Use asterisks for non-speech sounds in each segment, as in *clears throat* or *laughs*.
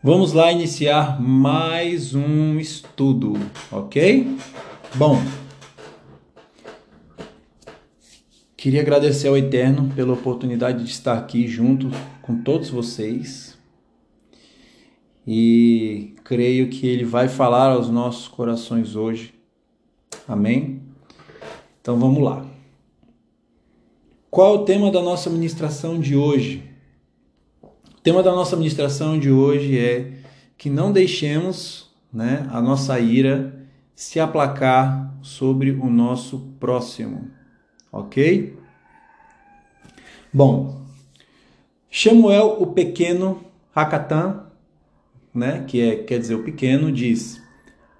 Vamos lá iniciar mais um estudo, ok? Bom, queria agradecer ao Eterno pela oportunidade de estar aqui junto com todos vocês e creio que Ele vai falar aos nossos corações hoje, amém? Então vamos lá. Qual o tema da nossa ministração de hoje? Tema da nossa ministração de hoje é que não deixemos né, a nossa ira se aplacar sobre o nosso próximo, ok? Bom, Samuel o pequeno, Hakatan, né, que é, quer dizer o pequeno, diz: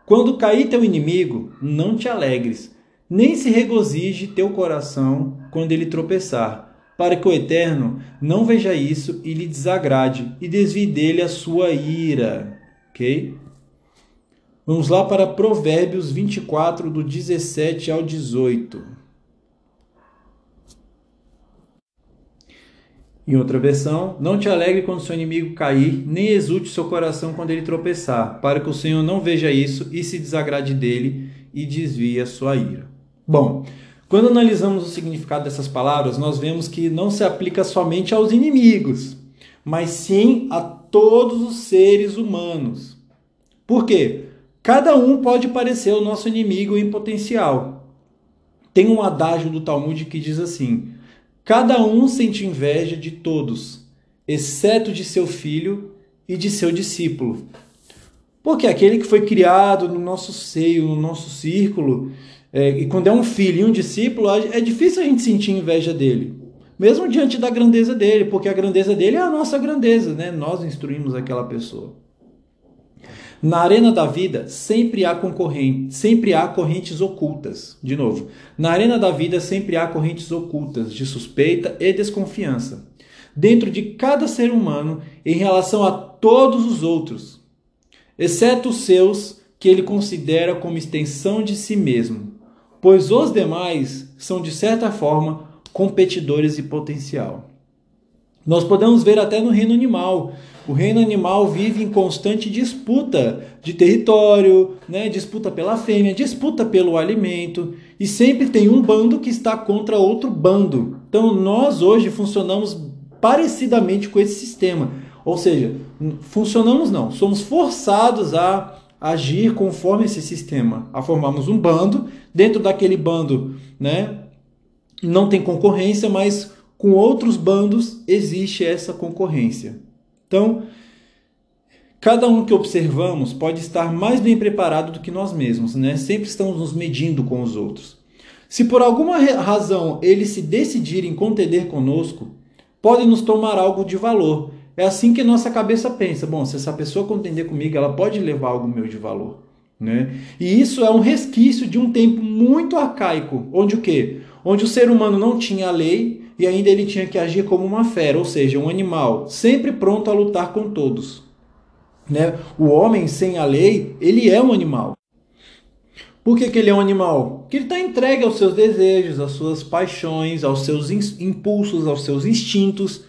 Quando cair teu inimigo, não te alegres, nem se regozije teu coração quando ele tropeçar para que o Eterno não veja isso e lhe desagrade e desvie dele a sua ira. Ok? Vamos lá para Provérbios 24, do 17 ao 18. Em outra versão, não te alegre quando seu inimigo cair, nem exulte seu coração quando ele tropeçar, para que o Senhor não veja isso e se desagrade dele e desvie a sua ira. Bom, quando analisamos o significado dessas palavras, nós vemos que não se aplica somente aos inimigos, mas sim a todos os seres humanos. Por quê? Cada um pode parecer o nosso inimigo em potencial. Tem um adágio do Talmud que diz assim: Cada um sente inveja de todos, exceto de seu filho e de seu discípulo. Porque aquele que foi criado no nosso seio, no nosso círculo, é, e quando é um filho e um discípulo, é difícil a gente sentir inveja dele, mesmo diante da grandeza dele, porque a grandeza dele é a nossa grandeza, né? Nós instruímos aquela pessoa. Na arena da vida sempre há concorrentes, sempre há correntes ocultas. De novo, na arena da vida sempre há correntes ocultas de suspeita e desconfiança dentro de cada ser humano em relação a todos os outros, exceto os seus que ele considera como extensão de si mesmo pois os demais são, de certa forma, competidores de potencial. Nós podemos ver até no reino animal. O reino animal vive em constante disputa de território, né? disputa pela fêmea, disputa pelo alimento, e sempre tem um bando que está contra outro bando. Então nós hoje funcionamos parecidamente com esse sistema. Ou seja, funcionamos não, somos forçados a agir conforme esse sistema, a formarmos um bando, dentro daquele bando, né, não tem concorrência, mas com outros bandos existe essa concorrência. Então, cada um que observamos pode estar mais bem preparado do que nós mesmos, né? Sempre estamos nos medindo com os outros. Se por alguma razão eles se decidirem contender conosco, podem nos tomar algo de valor, é assim que nossa cabeça pensa. Bom, se essa pessoa contender comigo, ela pode levar algo meu de valor. Né? E isso é um resquício de um tempo muito arcaico, onde o quê? Onde o ser humano não tinha lei e ainda ele tinha que agir como uma fera, ou seja, um animal, sempre pronto a lutar com todos. Né? O homem sem a lei, ele é um animal. Por que, que ele é um animal? Porque ele está entregue aos seus desejos, às suas paixões, aos seus impulsos, aos seus instintos.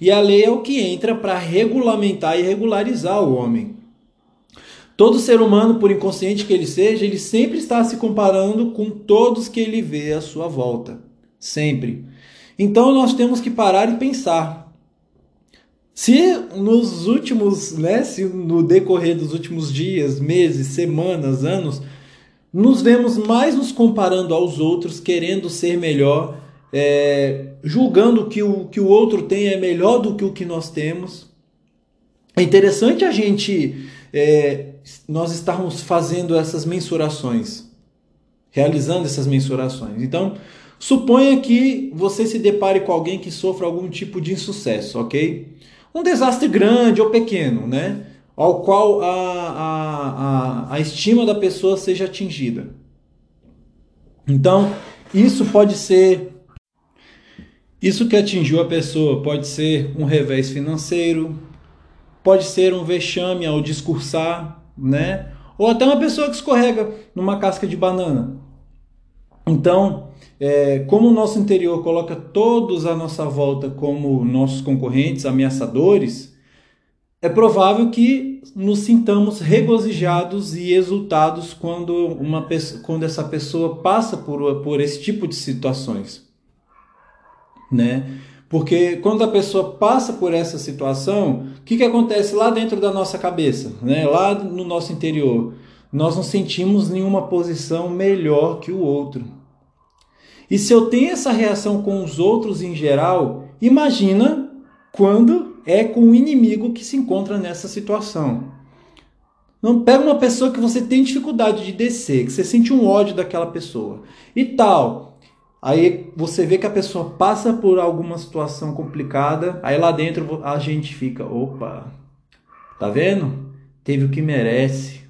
E a lei é o que entra para regulamentar e regularizar o homem. Todo ser humano, por inconsciente que ele seja, ele sempre está se comparando com todos que ele vê à sua volta. Sempre. Então nós temos que parar e pensar. Se nos últimos, né, se no decorrer dos últimos dias, meses, semanas, anos, nos vemos mais nos comparando aos outros, querendo ser melhor, é, julgando que o que o outro tem é melhor do que o que nós temos. É interessante a gente, é, nós estarmos fazendo essas mensurações, realizando essas mensurações. Então, suponha que você se depare com alguém que sofra algum tipo de insucesso, ok? Um desastre grande ou pequeno, né? Ao qual a, a, a, a estima da pessoa seja atingida. Então, isso pode ser isso que atingiu a pessoa pode ser um revés financeiro, pode ser um vexame ao discursar, né? Ou até uma pessoa que escorrega numa casca de banana. Então, é, como o nosso interior coloca todos à nossa volta como nossos concorrentes, ameaçadores, é provável que nos sintamos regozijados e exultados quando, uma, quando essa pessoa passa por, por esse tipo de situações. Né? Porque quando a pessoa passa por essa situação, o que, que acontece lá dentro da nossa cabeça, né? lá no nosso interior? Nós não sentimos nenhuma posição melhor que o outro. E se eu tenho essa reação com os outros em geral, imagina quando é com o inimigo que se encontra nessa situação. Não pega uma pessoa que você tem dificuldade de descer, que você sente um ódio daquela pessoa e tal. Aí você vê que a pessoa passa por alguma situação complicada, aí lá dentro a gente fica, opa, tá vendo? Teve o que merece,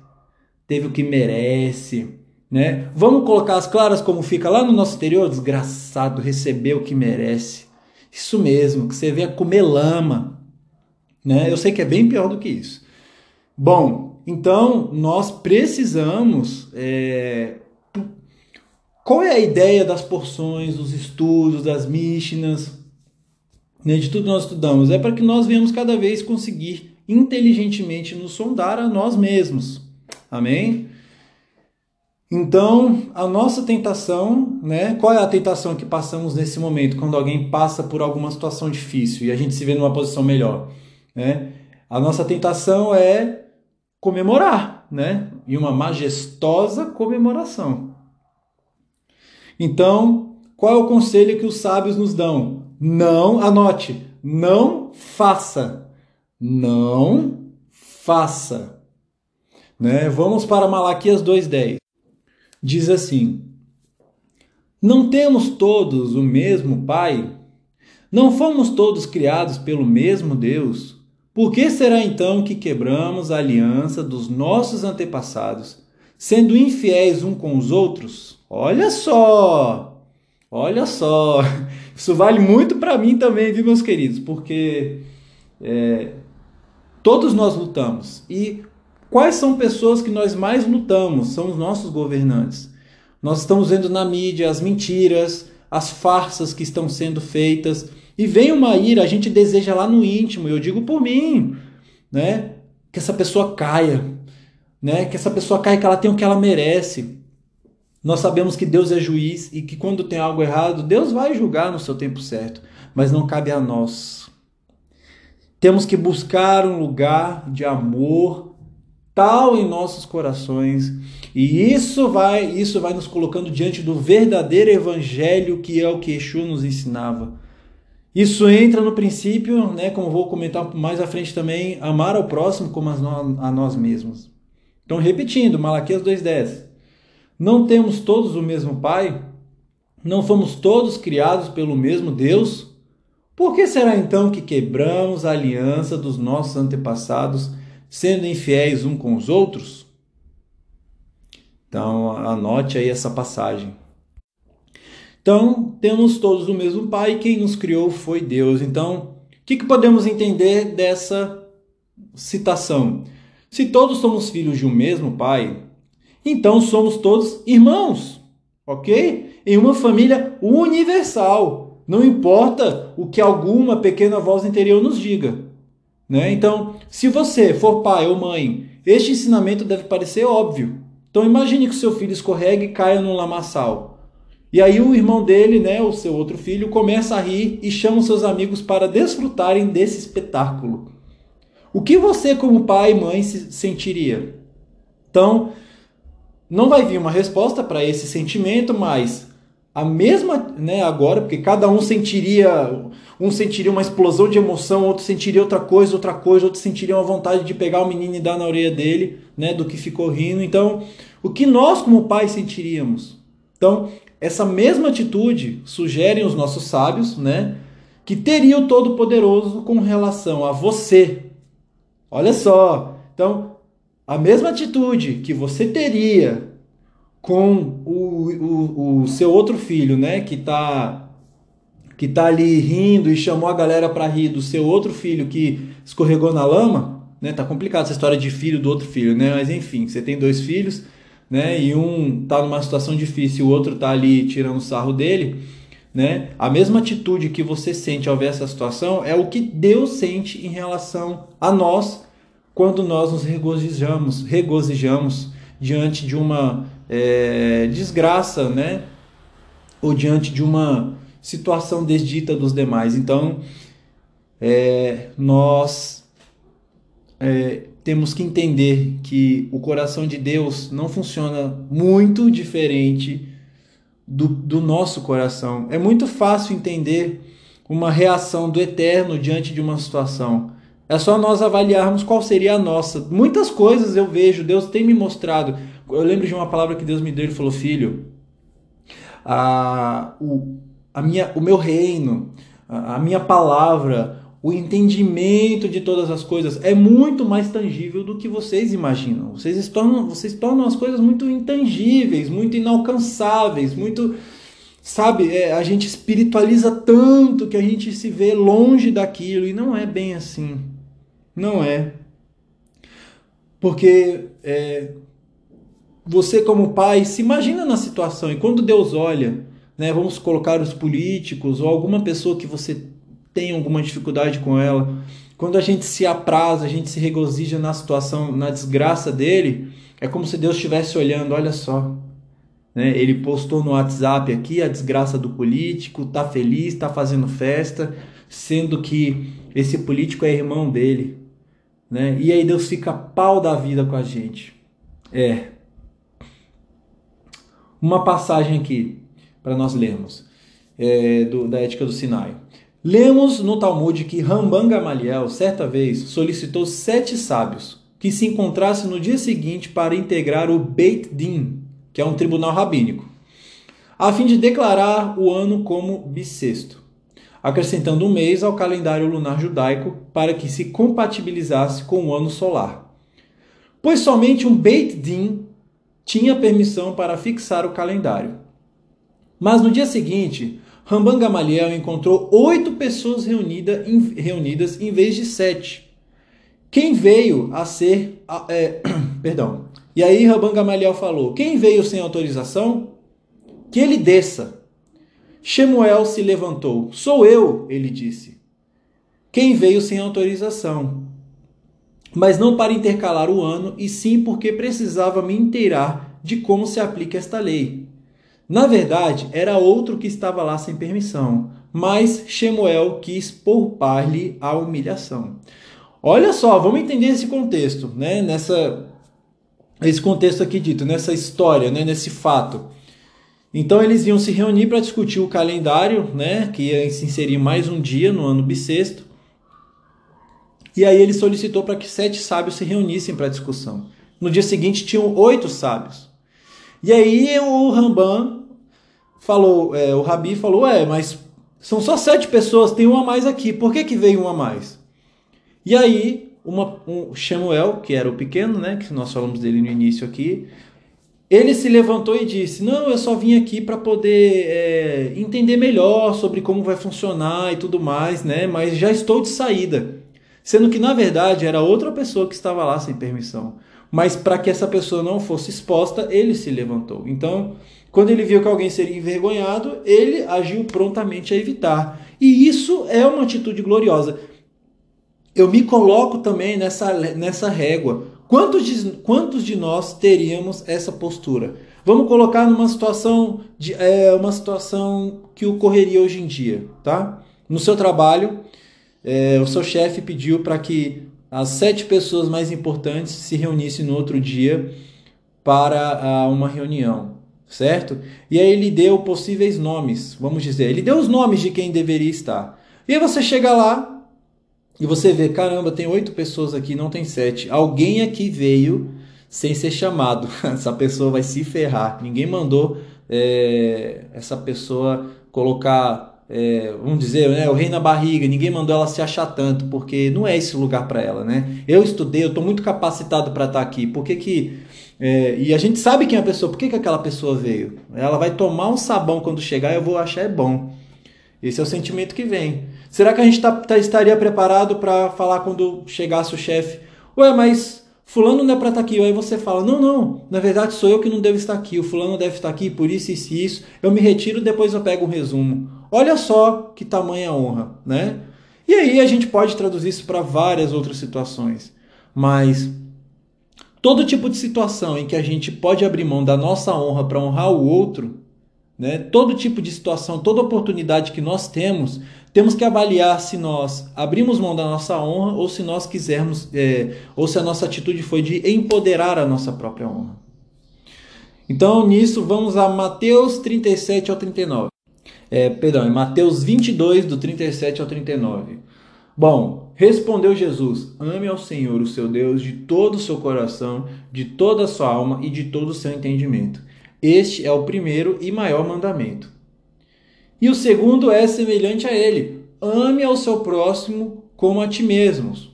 teve o que merece, né? Vamos colocar as claras como fica lá no nosso interior, desgraçado, recebeu o que merece. Isso mesmo, que você venha comer lama, né? Eu sei que é bem pior do que isso. Bom, então nós precisamos. É... Qual é a ideia das porções, dos estudos, das Mishnas, né, de tudo que nós estudamos? É para que nós venhamos cada vez conseguir inteligentemente nos sondar a nós mesmos. Amém? Então, a nossa tentação, né? Qual é a tentação que passamos nesse momento, quando alguém passa por alguma situação difícil e a gente se vê numa posição melhor? Né? A nossa tentação é comemorar, né? E uma majestosa comemoração. Então, qual é o conselho que os sábios nos dão? Não, anote, não faça. Não faça. Né? Vamos para Malaquias 2:10. Diz assim: Não temos todos o mesmo Pai? Não fomos todos criados pelo mesmo Deus? Por que será então que quebramos a aliança dos nossos antepassados, sendo infiéis um com os outros? Olha só! Olha só! *laughs* Isso vale muito para mim também, viu, meus queridos? Porque é, todos nós lutamos. E quais são pessoas que nós mais lutamos? São os nossos governantes. Nós estamos vendo na mídia as mentiras, as farsas que estão sendo feitas e vem uma ira, a gente deseja lá no íntimo, eu digo por mim, né? Que essa pessoa caia, né? Que essa pessoa caia, que ela tenha o que ela merece. Nós sabemos que Deus é juiz e que quando tem algo errado, Deus vai julgar no seu tempo certo, mas não cabe a nós. Temos que buscar um lugar de amor tal em nossos corações, e isso vai, isso vai nos colocando diante do verdadeiro evangelho que é o que Yeshua nos ensinava. Isso entra no princípio, né, como vou comentar mais à frente também, amar ao próximo como a nós mesmos. Então, repetindo, Malaquias 2,10. Não temos todos o mesmo Pai? Não fomos todos criados pelo mesmo Deus? Por que será então que quebramos a aliança dos nossos antepassados, sendo infiéis um com os outros? Então, anote aí essa passagem. Então, temos todos o mesmo Pai, quem nos criou foi Deus. Então, o que, que podemos entender dessa citação? Se todos somos filhos de um mesmo Pai, então somos todos irmãos, ok? Em uma família universal. Não importa o que alguma pequena voz interior nos diga. Né? Então, se você for pai ou mãe, este ensinamento deve parecer óbvio. Então, imagine que o seu filho escorregue e caia no lamaçal. E aí o irmão dele, né, o seu outro filho, começa a rir e chama seus amigos para desfrutarem desse espetáculo. O que você, como pai e mãe, se sentiria? Então, não vai vir uma resposta para esse sentimento, mas a mesma, né, agora, porque cada um sentiria, um sentiria uma explosão de emoção, outro sentiria outra coisa, outra coisa, outro sentiria uma vontade de pegar o menino e dar na orelha dele, né, do que ficou rindo. Então, o que nós como pais sentiríamos? Então, essa mesma atitude sugerem os nossos sábios, né, que teria o Todo-Poderoso com relação a você. Olha só. Então, a mesma atitude que você teria com o, o, o seu outro filho, né, que está que tá ali rindo e chamou a galera para rir do seu outro filho que escorregou na lama, né? Tá complicado essa história de filho do outro filho, né? Mas enfim, você tem dois filhos, né? E um tá numa situação difícil, o outro tá ali tirando sarro dele, né? A mesma atitude que você sente ao ver essa situação é o que Deus sente em relação a nós quando nós nos regozijamos, regozijamos diante de uma é, desgraça, né? Ou diante de uma situação desdita dos demais. Então, é, nós é, temos que entender que o coração de Deus não funciona muito diferente do, do nosso coração. É muito fácil entender uma reação do eterno diante de uma situação. É só nós avaliarmos qual seria a nossa. Muitas coisas eu vejo, Deus tem me mostrado. Eu lembro de uma palavra que Deus me deu, ele falou: Filho, a, o, a minha, o meu reino, a, a minha palavra, o entendimento de todas as coisas é muito mais tangível do que vocês imaginam. Vocês tornam, vocês tornam as coisas muito intangíveis, muito inalcançáveis, muito. Sabe, é, a gente espiritualiza tanto que a gente se vê longe daquilo e não é bem assim. Não é. Porque é, você, como pai, se imagina na situação e quando Deus olha, né, vamos colocar os políticos ou alguma pessoa que você tem alguma dificuldade com ela, quando a gente se apraza, a gente se regozija na situação, na desgraça dele, é como se Deus estivesse olhando, olha só. Né? Ele postou no WhatsApp aqui a desgraça do político, tá feliz, tá fazendo festa, sendo que esse político é irmão dele. Né? E aí Deus fica pau da vida com a gente. É. Uma passagem aqui para nós lermos é, do, da Ética do Sinai. Lemos no Talmud que Ramban Gamaliel, certa vez, solicitou sete sábios que se encontrassem no dia seguinte para integrar o Beit Din, que é um tribunal rabínico, a fim de declarar o ano como bissexto, acrescentando um mês ao calendário lunar judaico para que se compatibilizasse com o ano solar. Pois somente um Beit Din tinha permissão para fixar o calendário. Mas no dia seguinte, Ramban Gamaliel encontrou oito pessoas reunida, em, reunidas em vez de sete. Quem veio a ser. É, *clears throat* perdão. E aí Ramban Gamaliel falou: Quem veio sem autorização? Que ele desça. Shemuel se levantou. Sou eu, ele disse. Quem veio sem autorização? Mas não para intercalar o ano, e sim porque precisava me inteirar de como se aplica esta lei. Na verdade, era outro que estava lá sem permissão, mas Shemuel quis poupar-lhe a humilhação. Olha só, vamos entender esse contexto, né? Nessa esse contexto aqui dito, nessa história, né? nesse fato. Então eles iam se reunir para discutir o calendário, né? Que ia se inserir mais um dia no ano bissexto. E aí ele solicitou para que sete sábios se reunissem para discussão. No dia seguinte tinham oito sábios. E aí o Ramban falou, é, o Rabi falou, é, mas são só sete pessoas, tem uma a mais aqui, por que, que veio uma a mais? E aí, uma, um, Shemuel, que era o pequeno, né, que nós falamos dele no início aqui, ele se levantou e disse: Não, eu só vim aqui para poder é, entender melhor sobre como vai funcionar e tudo mais, né? Mas já estou de saída. Sendo que na verdade era outra pessoa que estava lá sem permissão mas para que essa pessoa não fosse exposta, ele se levantou. Então, quando ele viu que alguém seria envergonhado, ele agiu prontamente a evitar. E isso é uma atitude gloriosa. Eu me coloco também nessa, nessa régua. Quantos de, quantos de nós teríamos essa postura? Vamos colocar numa situação de é, uma situação que ocorreria hoje em dia, tá? No seu trabalho, é, o seu chefe pediu para que as sete pessoas mais importantes se reunissem no outro dia para uh, uma reunião, certo? E aí ele deu possíveis nomes, vamos dizer, ele deu os nomes de quem deveria estar. E aí você chega lá e você vê, caramba, tem oito pessoas aqui, não tem sete. Alguém aqui veio sem ser chamado. *laughs* Essa pessoa vai se ferrar. Ninguém mandou é, essa pessoa colocar é, vamos dizer, né, o rei na barriga, ninguém mandou ela se achar tanto, porque não é esse lugar para ela, né? Eu estudei, eu estou muito capacitado para estar tá aqui, por que que... É, e a gente sabe quem é a pessoa, por que, que aquela pessoa veio? Ela vai tomar um sabão quando chegar e eu vou achar é bom. Esse é o sentimento que vem. Será que a gente tá, tá, estaria preparado para falar quando chegasse o chefe? Ué, mas fulano não é para estar tá aqui. Aí você fala, não, não, na verdade sou eu que não devo estar aqui. O fulano deve estar aqui por isso, isso e isso. Eu me retiro, depois eu pego um resumo. Olha só que tamanha honra, né? E aí a gente pode traduzir isso para várias outras situações. Mas todo tipo de situação em que a gente pode abrir mão da nossa honra para honrar o outro, né? Todo tipo de situação, toda oportunidade que nós temos, temos que avaliar se nós abrimos mão da nossa honra ou se nós quisermos, é, ou se a nossa atitude foi de empoderar a nossa própria honra. Então, nisso, vamos a Mateus 37 ao 39. É, perdão, é Mateus 22, do 37 ao 39. Bom, respondeu Jesus: Ame ao Senhor, o seu Deus, de todo o seu coração, de toda a sua alma e de todo o seu entendimento. Este é o primeiro e maior mandamento. E o segundo é semelhante a ele: ame ao seu próximo como a ti mesmos.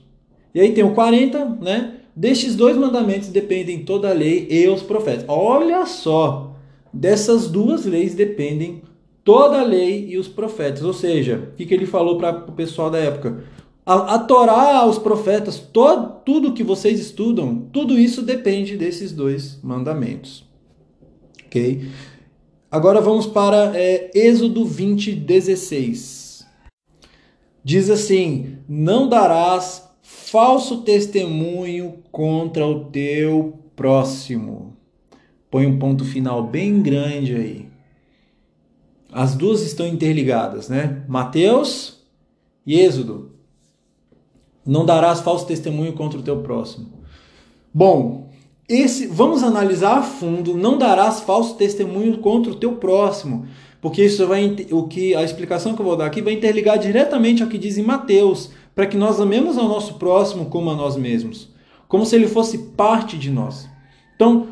E aí tem o 40, né? Destes dois mandamentos dependem toda a lei e os profetas. Olha só, dessas duas leis dependem toda a lei e os profetas. Ou seja, o que, ele falou para o pessoal da época? A, a Torá, os profetas, todo, tudo que vocês estudam, tudo isso depende desses dois mandamentos. Ok? Agora vamos para é, Êxodo 20, 16. Diz assim: Não darás falso testemunho contra o teu próximo. Põe um ponto final bem grande aí. As duas estão interligadas, né? Mateus e Êxodo. Não darás falso testemunho contra o teu próximo. Bom, esse, vamos analisar a fundo. Não darás falso testemunho contra o teu próximo, porque isso vai o que a explicação que eu vou dar aqui vai interligar diretamente ao que diz em Mateus para que nós amemos ao nosso próximo como a nós mesmos, como se ele fosse parte de nós. Então,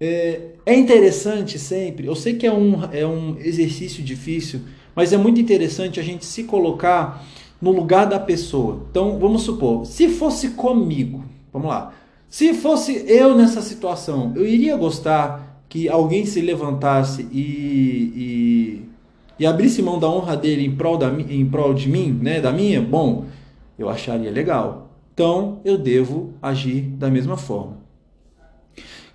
é, é interessante sempre, eu sei que é um, é um exercício difícil, mas é muito interessante a gente se colocar no lugar da pessoa. Então, vamos supor, se fosse comigo, vamos lá, se fosse eu nessa situação, eu iria gostar que alguém se levantasse e, e, e abrisse mão da honra dele em prol, da, em prol de mim, né, da minha? Bom, eu acharia legal. Então eu devo agir da mesma forma.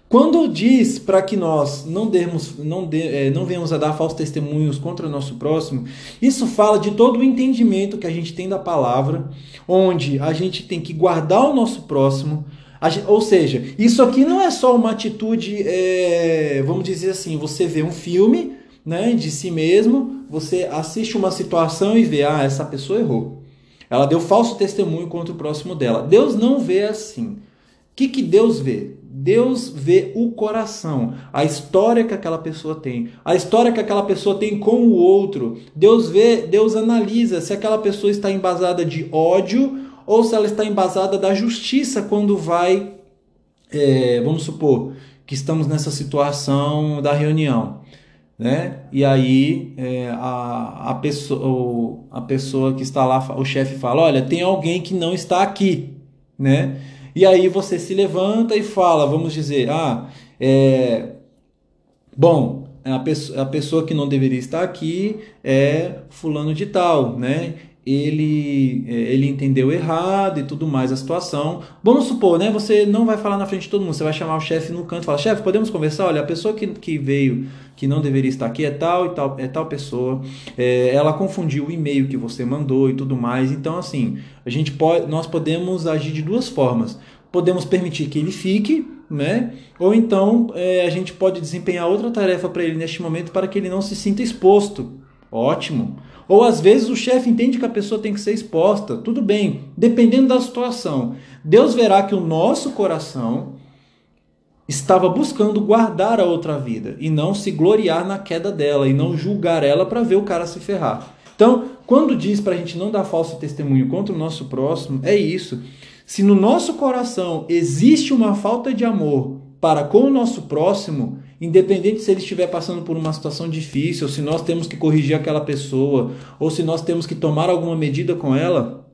Quando diz para que nós não demos, não, de, é, não venhamos a dar falsos testemunhos contra o nosso próximo, isso fala de todo o entendimento que a gente tem da palavra, onde a gente tem que guardar o nosso próximo. Gente, ou seja, isso aqui não é só uma atitude, é, vamos dizer assim, você vê um filme né, de si mesmo, você assiste uma situação e vê, ah, essa pessoa errou. Ela deu falso testemunho contra o próximo dela. Deus não vê assim. O que, que Deus vê? Deus vê o coração, a história que aquela pessoa tem, a história que aquela pessoa tem com o outro. Deus vê, Deus analisa se aquela pessoa está embasada de ódio ou se ela está embasada da justiça quando vai, é, vamos supor, que estamos nessa situação da reunião né? E aí é, a, a, pessoa, a pessoa que está lá, o chefe fala, olha, tem alguém que não está aqui, né? E aí você se levanta e fala, vamos dizer, ah, é, bom, a a pessoa que não deveria estar aqui é fulano de tal, né? Ele, é, ele entendeu errado e tudo mais a situação. Vamos supor, né? Você não vai falar na frente de todo mundo, você vai chamar o chefe no canto e falar, chefe, podemos conversar? Olha, a pessoa que, que veio, que não deveria estar aqui é tal e tal, é tal pessoa. É, ela confundiu o e-mail que você mandou e tudo mais. Então, assim, a gente pode, nós podemos agir de duas formas. Podemos permitir que ele fique, né? Ou então é, a gente pode desempenhar outra tarefa para ele neste momento para que ele não se sinta exposto. Ótimo. Ou às vezes o chefe entende que a pessoa tem que ser exposta. Tudo bem, dependendo da situação. Deus verá que o nosso coração estava buscando guardar a outra vida e não se gloriar na queda dela e não julgar ela para ver o cara se ferrar. Então, quando diz para a gente não dar falso testemunho contra o nosso próximo, é isso. Se no nosso coração existe uma falta de amor para com o nosso próximo, Independente se ele estiver passando por uma situação difícil, ou se nós temos que corrigir aquela pessoa, ou se nós temos que tomar alguma medida com ela,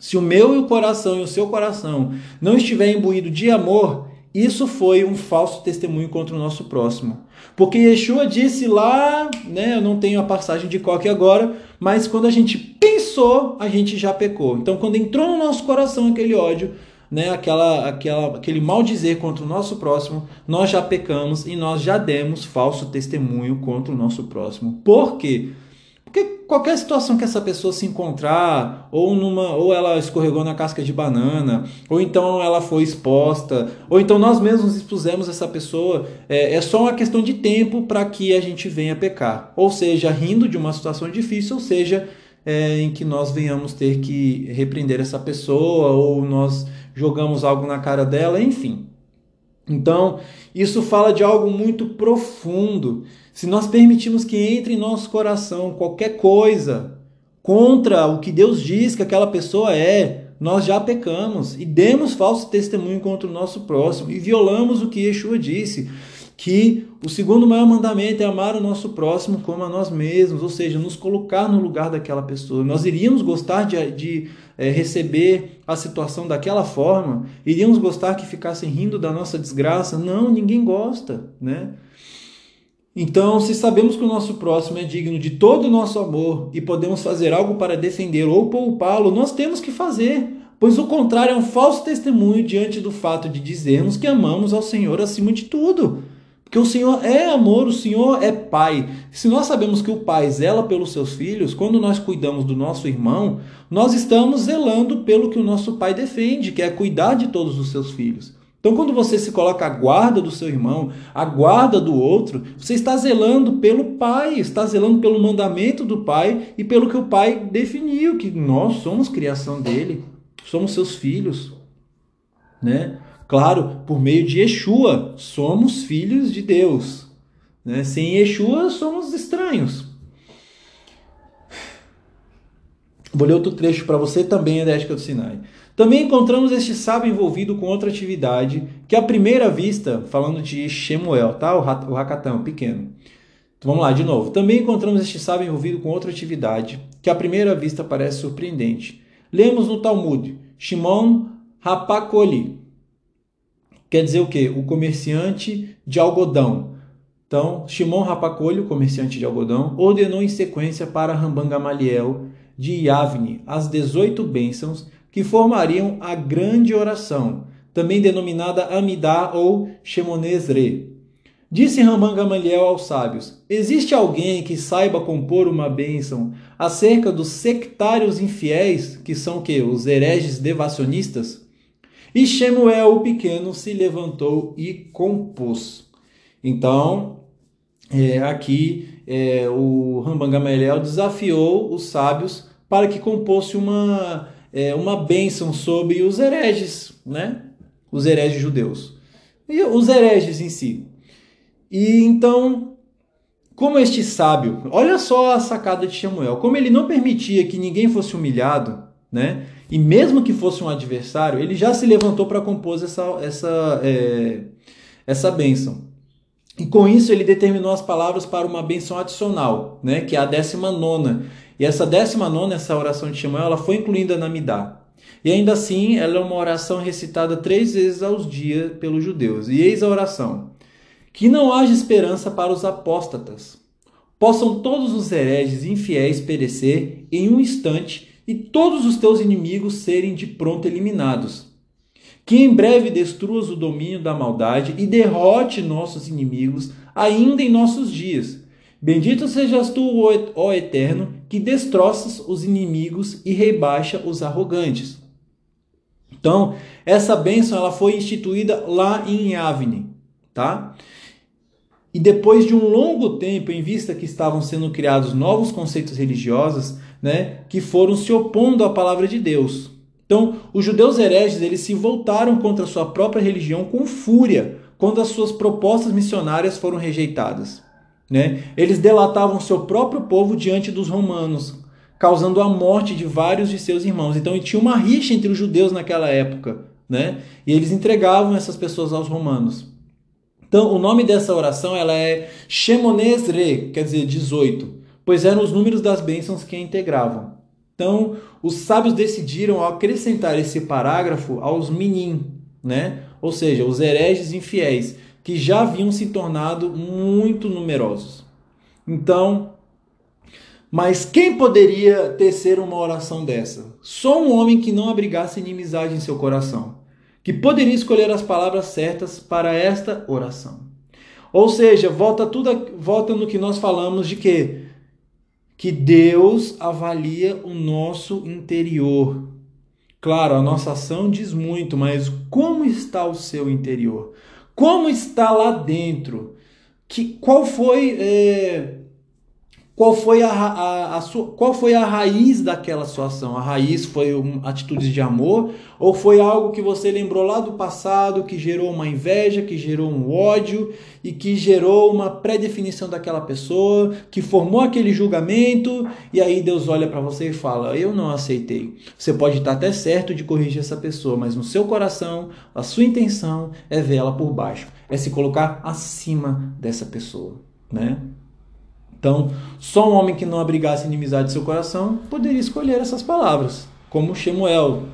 se o meu coração e o seu coração não estiver imbuído de amor, isso foi um falso testemunho contra o nosso próximo. Porque Yeshua disse lá, né, eu não tenho a passagem de coque agora, mas quando a gente pensou, a gente já pecou. Então, quando entrou no nosso coração aquele ódio, né, aquela, aquela, aquele mal dizer contra o nosso próximo, nós já pecamos e nós já demos falso testemunho contra o nosso próximo. Por quê? Porque qualquer situação que essa pessoa se encontrar, ou numa, ou ela escorregou na casca de banana, ou então ela foi exposta, ou então nós mesmos expusemos essa pessoa, é, é só uma questão de tempo para que a gente venha pecar. Ou seja, rindo de uma situação difícil, ou seja, é, em que nós venhamos ter que repreender essa pessoa, ou nós jogamos algo na cara dela, enfim. Então, isso fala de algo muito profundo. Se nós permitirmos que entre em nosso coração qualquer coisa contra o que Deus diz que aquela pessoa é, nós já pecamos e demos falso testemunho contra o nosso próximo e violamos o que Yeshua disse, que o segundo maior mandamento é amar o nosso próximo como a nós mesmos, ou seja, nos colocar no lugar daquela pessoa. Nós iríamos gostar de, de é, receber a situação daquela forma? Iríamos gostar que ficassem rindo da nossa desgraça? Não, ninguém gosta, né? Então, se sabemos que o nosso próximo é digno de todo o nosso amor e podemos fazer algo para defender ou poupá-lo, nós temos que fazer, pois o contrário é um falso testemunho diante do fato de dizermos que amamos ao Senhor acima de tudo. Porque o Senhor é amor, o Senhor é Pai. Se nós sabemos que o Pai zela pelos seus filhos, quando nós cuidamos do nosso irmão, nós estamos zelando pelo que o nosso Pai defende, que é cuidar de todos os seus filhos. Então, quando você se coloca à guarda do seu irmão, à guarda do outro, você está zelando pelo Pai, está zelando pelo mandamento do Pai e pelo que o Pai definiu, que nós somos criação dele, somos seus filhos, né? Claro, por meio de Yeshua, somos filhos de Deus. Né? Sem Yeshua, somos estranhos. Vou ler outro trecho para você também, Adética do Sinai. Também encontramos este sábio envolvido com outra atividade que, à primeira vista, falando de Shemuel, tá? o Hakatão pequeno. Então vamos lá, de novo. Também encontramos este sábio envolvido com outra atividade que, à primeira vista, parece surpreendente. Lemos no Talmud: Shimon Rapakoli, quer dizer o quê? O comerciante de algodão. Então, Shimon Rapacolho, comerciante de algodão, ordenou em sequência para Ramban Gamaliel de Yavne as 18 bênçãos que formariam a grande oração, também denominada Amidá ou Shemonezre. Disse Ramban Gamaliel aos sábios: Existe alguém que saiba compor uma bênção acerca dos sectários infiéis, que são que os hereges devacionistas? E Shemuel o pequeno se levantou e compôs. Então, é, aqui é, o Rambam Gamaliel desafiou os sábios para que compôsse uma, é, uma bênção sobre os hereges, né? Os hereges judeus. E os hereges em si. E então, como este sábio, olha só a sacada de Samuel, como ele não permitia que ninguém fosse humilhado, né? E mesmo que fosse um adversário, ele já se levantou para compor essa, essa, é, essa bênção. E com isso ele determinou as palavras para uma bênção adicional, né, que é a décima nona. E essa décima nona, essa oração de Shema, ela foi incluída na Midá. E ainda assim, ela é uma oração recitada três vezes aos dias pelos judeus. E eis a oração: Que não haja esperança para os apóstatas. Possam todos os hereges infiéis perecer em um instante e todos os teus inimigos serem de pronto eliminados. Que em breve destruas o domínio da maldade e derrote nossos inimigos ainda em nossos dias. Bendito sejas tu, ó Eterno, que destroças os inimigos e rebaixa os arrogantes. Então, essa bênção ela foi instituída lá em Avni, tá? E depois de um longo tempo, em vista que estavam sendo criados novos conceitos religiosos, né, que foram se opondo à palavra de Deus. Então, os judeus hereges eles se voltaram contra a sua própria religião com fúria quando as suas propostas missionárias foram rejeitadas. Né? Eles delatavam seu próprio povo diante dos romanos, causando a morte de vários de seus irmãos. Então, tinha uma rixa entre os judeus naquela época, né? E eles entregavam essas pessoas aos romanos. Então, o nome dessa oração ela é Shemonesre, quer dizer 18 pois eram os números das bênçãos que a integravam. Então, os sábios decidiram acrescentar esse parágrafo aos minim, né? ou seja, os hereges infiéis, que já haviam se tornado muito numerosos. Então, mas quem poderia tecer uma oração dessa? Só um homem que não abrigasse inimizade em seu coração, que poderia escolher as palavras certas para esta oração. Ou seja, volta tudo volta no que nós falamos de que que Deus avalia o nosso interior. Claro, a nossa ação diz muito, mas como está o seu interior? Como está lá dentro? Que, qual foi é, qual foi a, a, a sua, qual foi a raiz daquela sua ação? A raiz foi um, atitudes de amor ou foi algo que você lembrou lá do passado, que gerou uma inveja, que gerou um ódio e que gerou uma pré-definição daquela pessoa, que formou aquele julgamento e aí Deus olha para você e fala: "Eu não aceitei". Você pode estar até certo de corrigir essa pessoa, mas no seu coração, a sua intenção é vê-la por baixo, é se colocar acima dessa pessoa, né? Então, só um homem que não abrigasse inimizade em seu coração poderia escolher essas palavras, como Shemuel.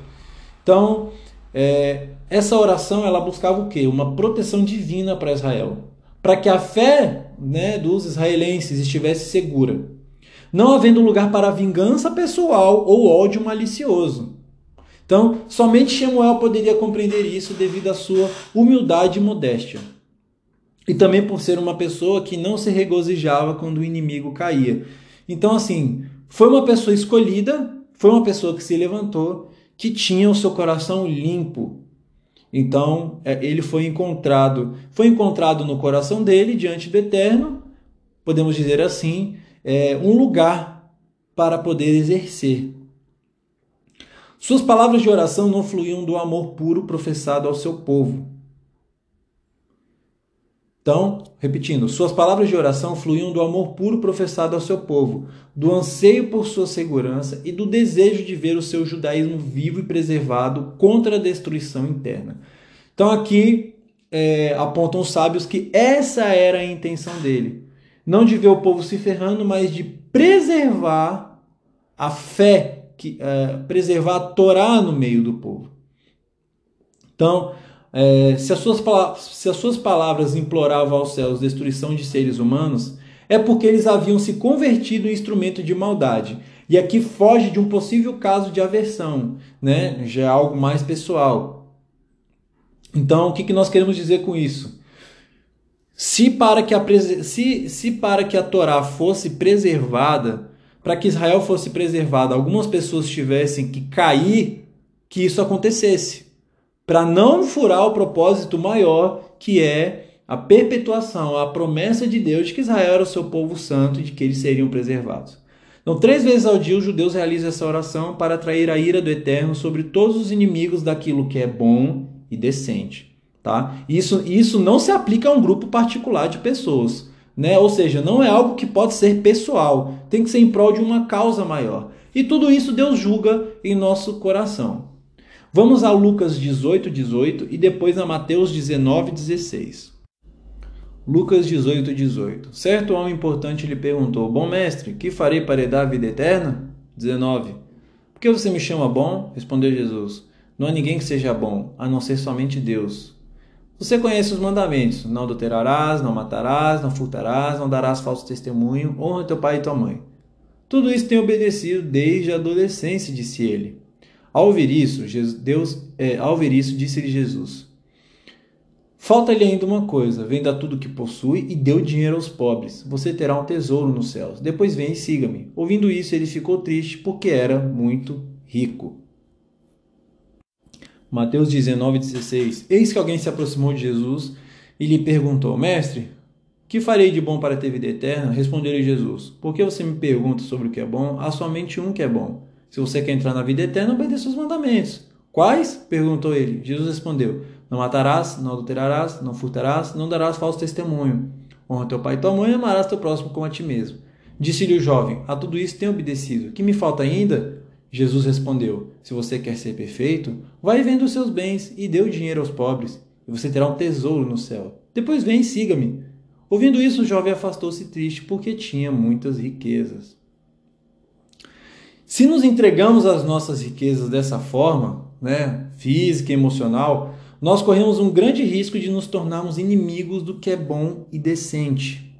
Então, é, essa oração ela buscava o quê? Uma proteção divina para Israel, para que a fé né, dos israelenses estivesse segura, não havendo lugar para vingança pessoal ou ódio malicioso. Então, somente Shemuel poderia compreender isso devido à sua humildade e modéstia e também por ser uma pessoa que não se regozijava quando o inimigo caía. Então, assim, foi uma pessoa escolhida, foi uma pessoa que se levantou, que tinha o seu coração limpo. Então, é, ele foi encontrado, foi encontrado no coração dele, diante do Eterno, podemos dizer assim, é, um lugar para poder exercer. Suas palavras de oração não fluíam do amor puro professado ao seu povo, então, repetindo, suas palavras de oração fluíam do amor puro professado ao seu povo, do anseio por sua segurança e do desejo de ver o seu judaísmo vivo e preservado contra a destruição interna. Então, aqui é, apontam os sábios que essa era a intenção dele. Não de ver o povo se ferrando, mas de preservar a fé, que, é, preservar a Torá no meio do povo. Então, é, se, as suas, se as suas palavras imploravam aos céus destruição de seres humanos, é porque eles haviam se convertido em instrumento de maldade. E aqui foge de um possível caso de aversão, né? já é algo mais pessoal. Então, o que, que nós queremos dizer com isso? Se para, que a, se, se para que a Torá fosse preservada, para que Israel fosse preservada, algumas pessoas tivessem que cair, que isso acontecesse para não furar o propósito maior que é a perpetuação, a promessa de Deus de que Israel era o seu povo santo e de que eles seriam preservados. Então, três vezes ao dia os judeus realizam essa oração para atrair a ira do Eterno sobre todos os inimigos daquilo que é bom e decente. Tá? Isso, isso não se aplica a um grupo particular de pessoas. Né? Ou seja, não é algo que pode ser pessoal, tem que ser em prol de uma causa maior. E tudo isso Deus julga em nosso coração. Vamos a Lucas 18, 18 e depois a Mateus 19, 16. Lucas 18, 18. Certo homem importante lhe perguntou: Bom mestre, que farei para herdar a vida eterna? 19. Por que você me chama bom? Respondeu Jesus. Não há ninguém que seja bom, a não ser somente Deus. Você conhece os mandamentos: não adulterarás, não matarás, não furtarás, não darás falso testemunho, honra teu pai e tua mãe. Tudo isso tem obedecido desde a adolescência, disse ele. Ao ouvir isso, Deus, é, ao ouvir isso, disse-lhe Jesus: Falta-lhe ainda uma coisa: venda tudo o que possui e dê o dinheiro aos pobres. Você terá um tesouro nos céus. Depois vem e siga-me. Ouvindo isso, ele ficou triste porque era muito rico. Mateus 19,16 Eis que alguém se aproximou de Jesus e lhe perguntou: Mestre, que farei de bom para ter vida eterna? Respondeu-lhe Jesus: Por que você me pergunta sobre o que é bom? Há somente um que é bom. Se você quer entrar na vida eterna, obedeça os mandamentos. Quais? perguntou ele. Jesus respondeu: Não matarás, não adulterarás, não furtarás, não darás falso testemunho. Honra teu pai e tua mãe e amarás teu próximo como a ti mesmo. Disse-lhe o jovem: A tudo isso tenho obedecido. Que me falta ainda? Jesus respondeu: Se você quer ser perfeito, vai venda os seus bens e dê o dinheiro aos pobres, e você terá um tesouro no céu. Depois vem e siga-me. Ouvindo isso, o jovem afastou-se triste porque tinha muitas riquezas. Se nos entregamos às nossas riquezas dessa forma, né, física emocional, nós corremos um grande risco de nos tornarmos inimigos do que é bom e decente.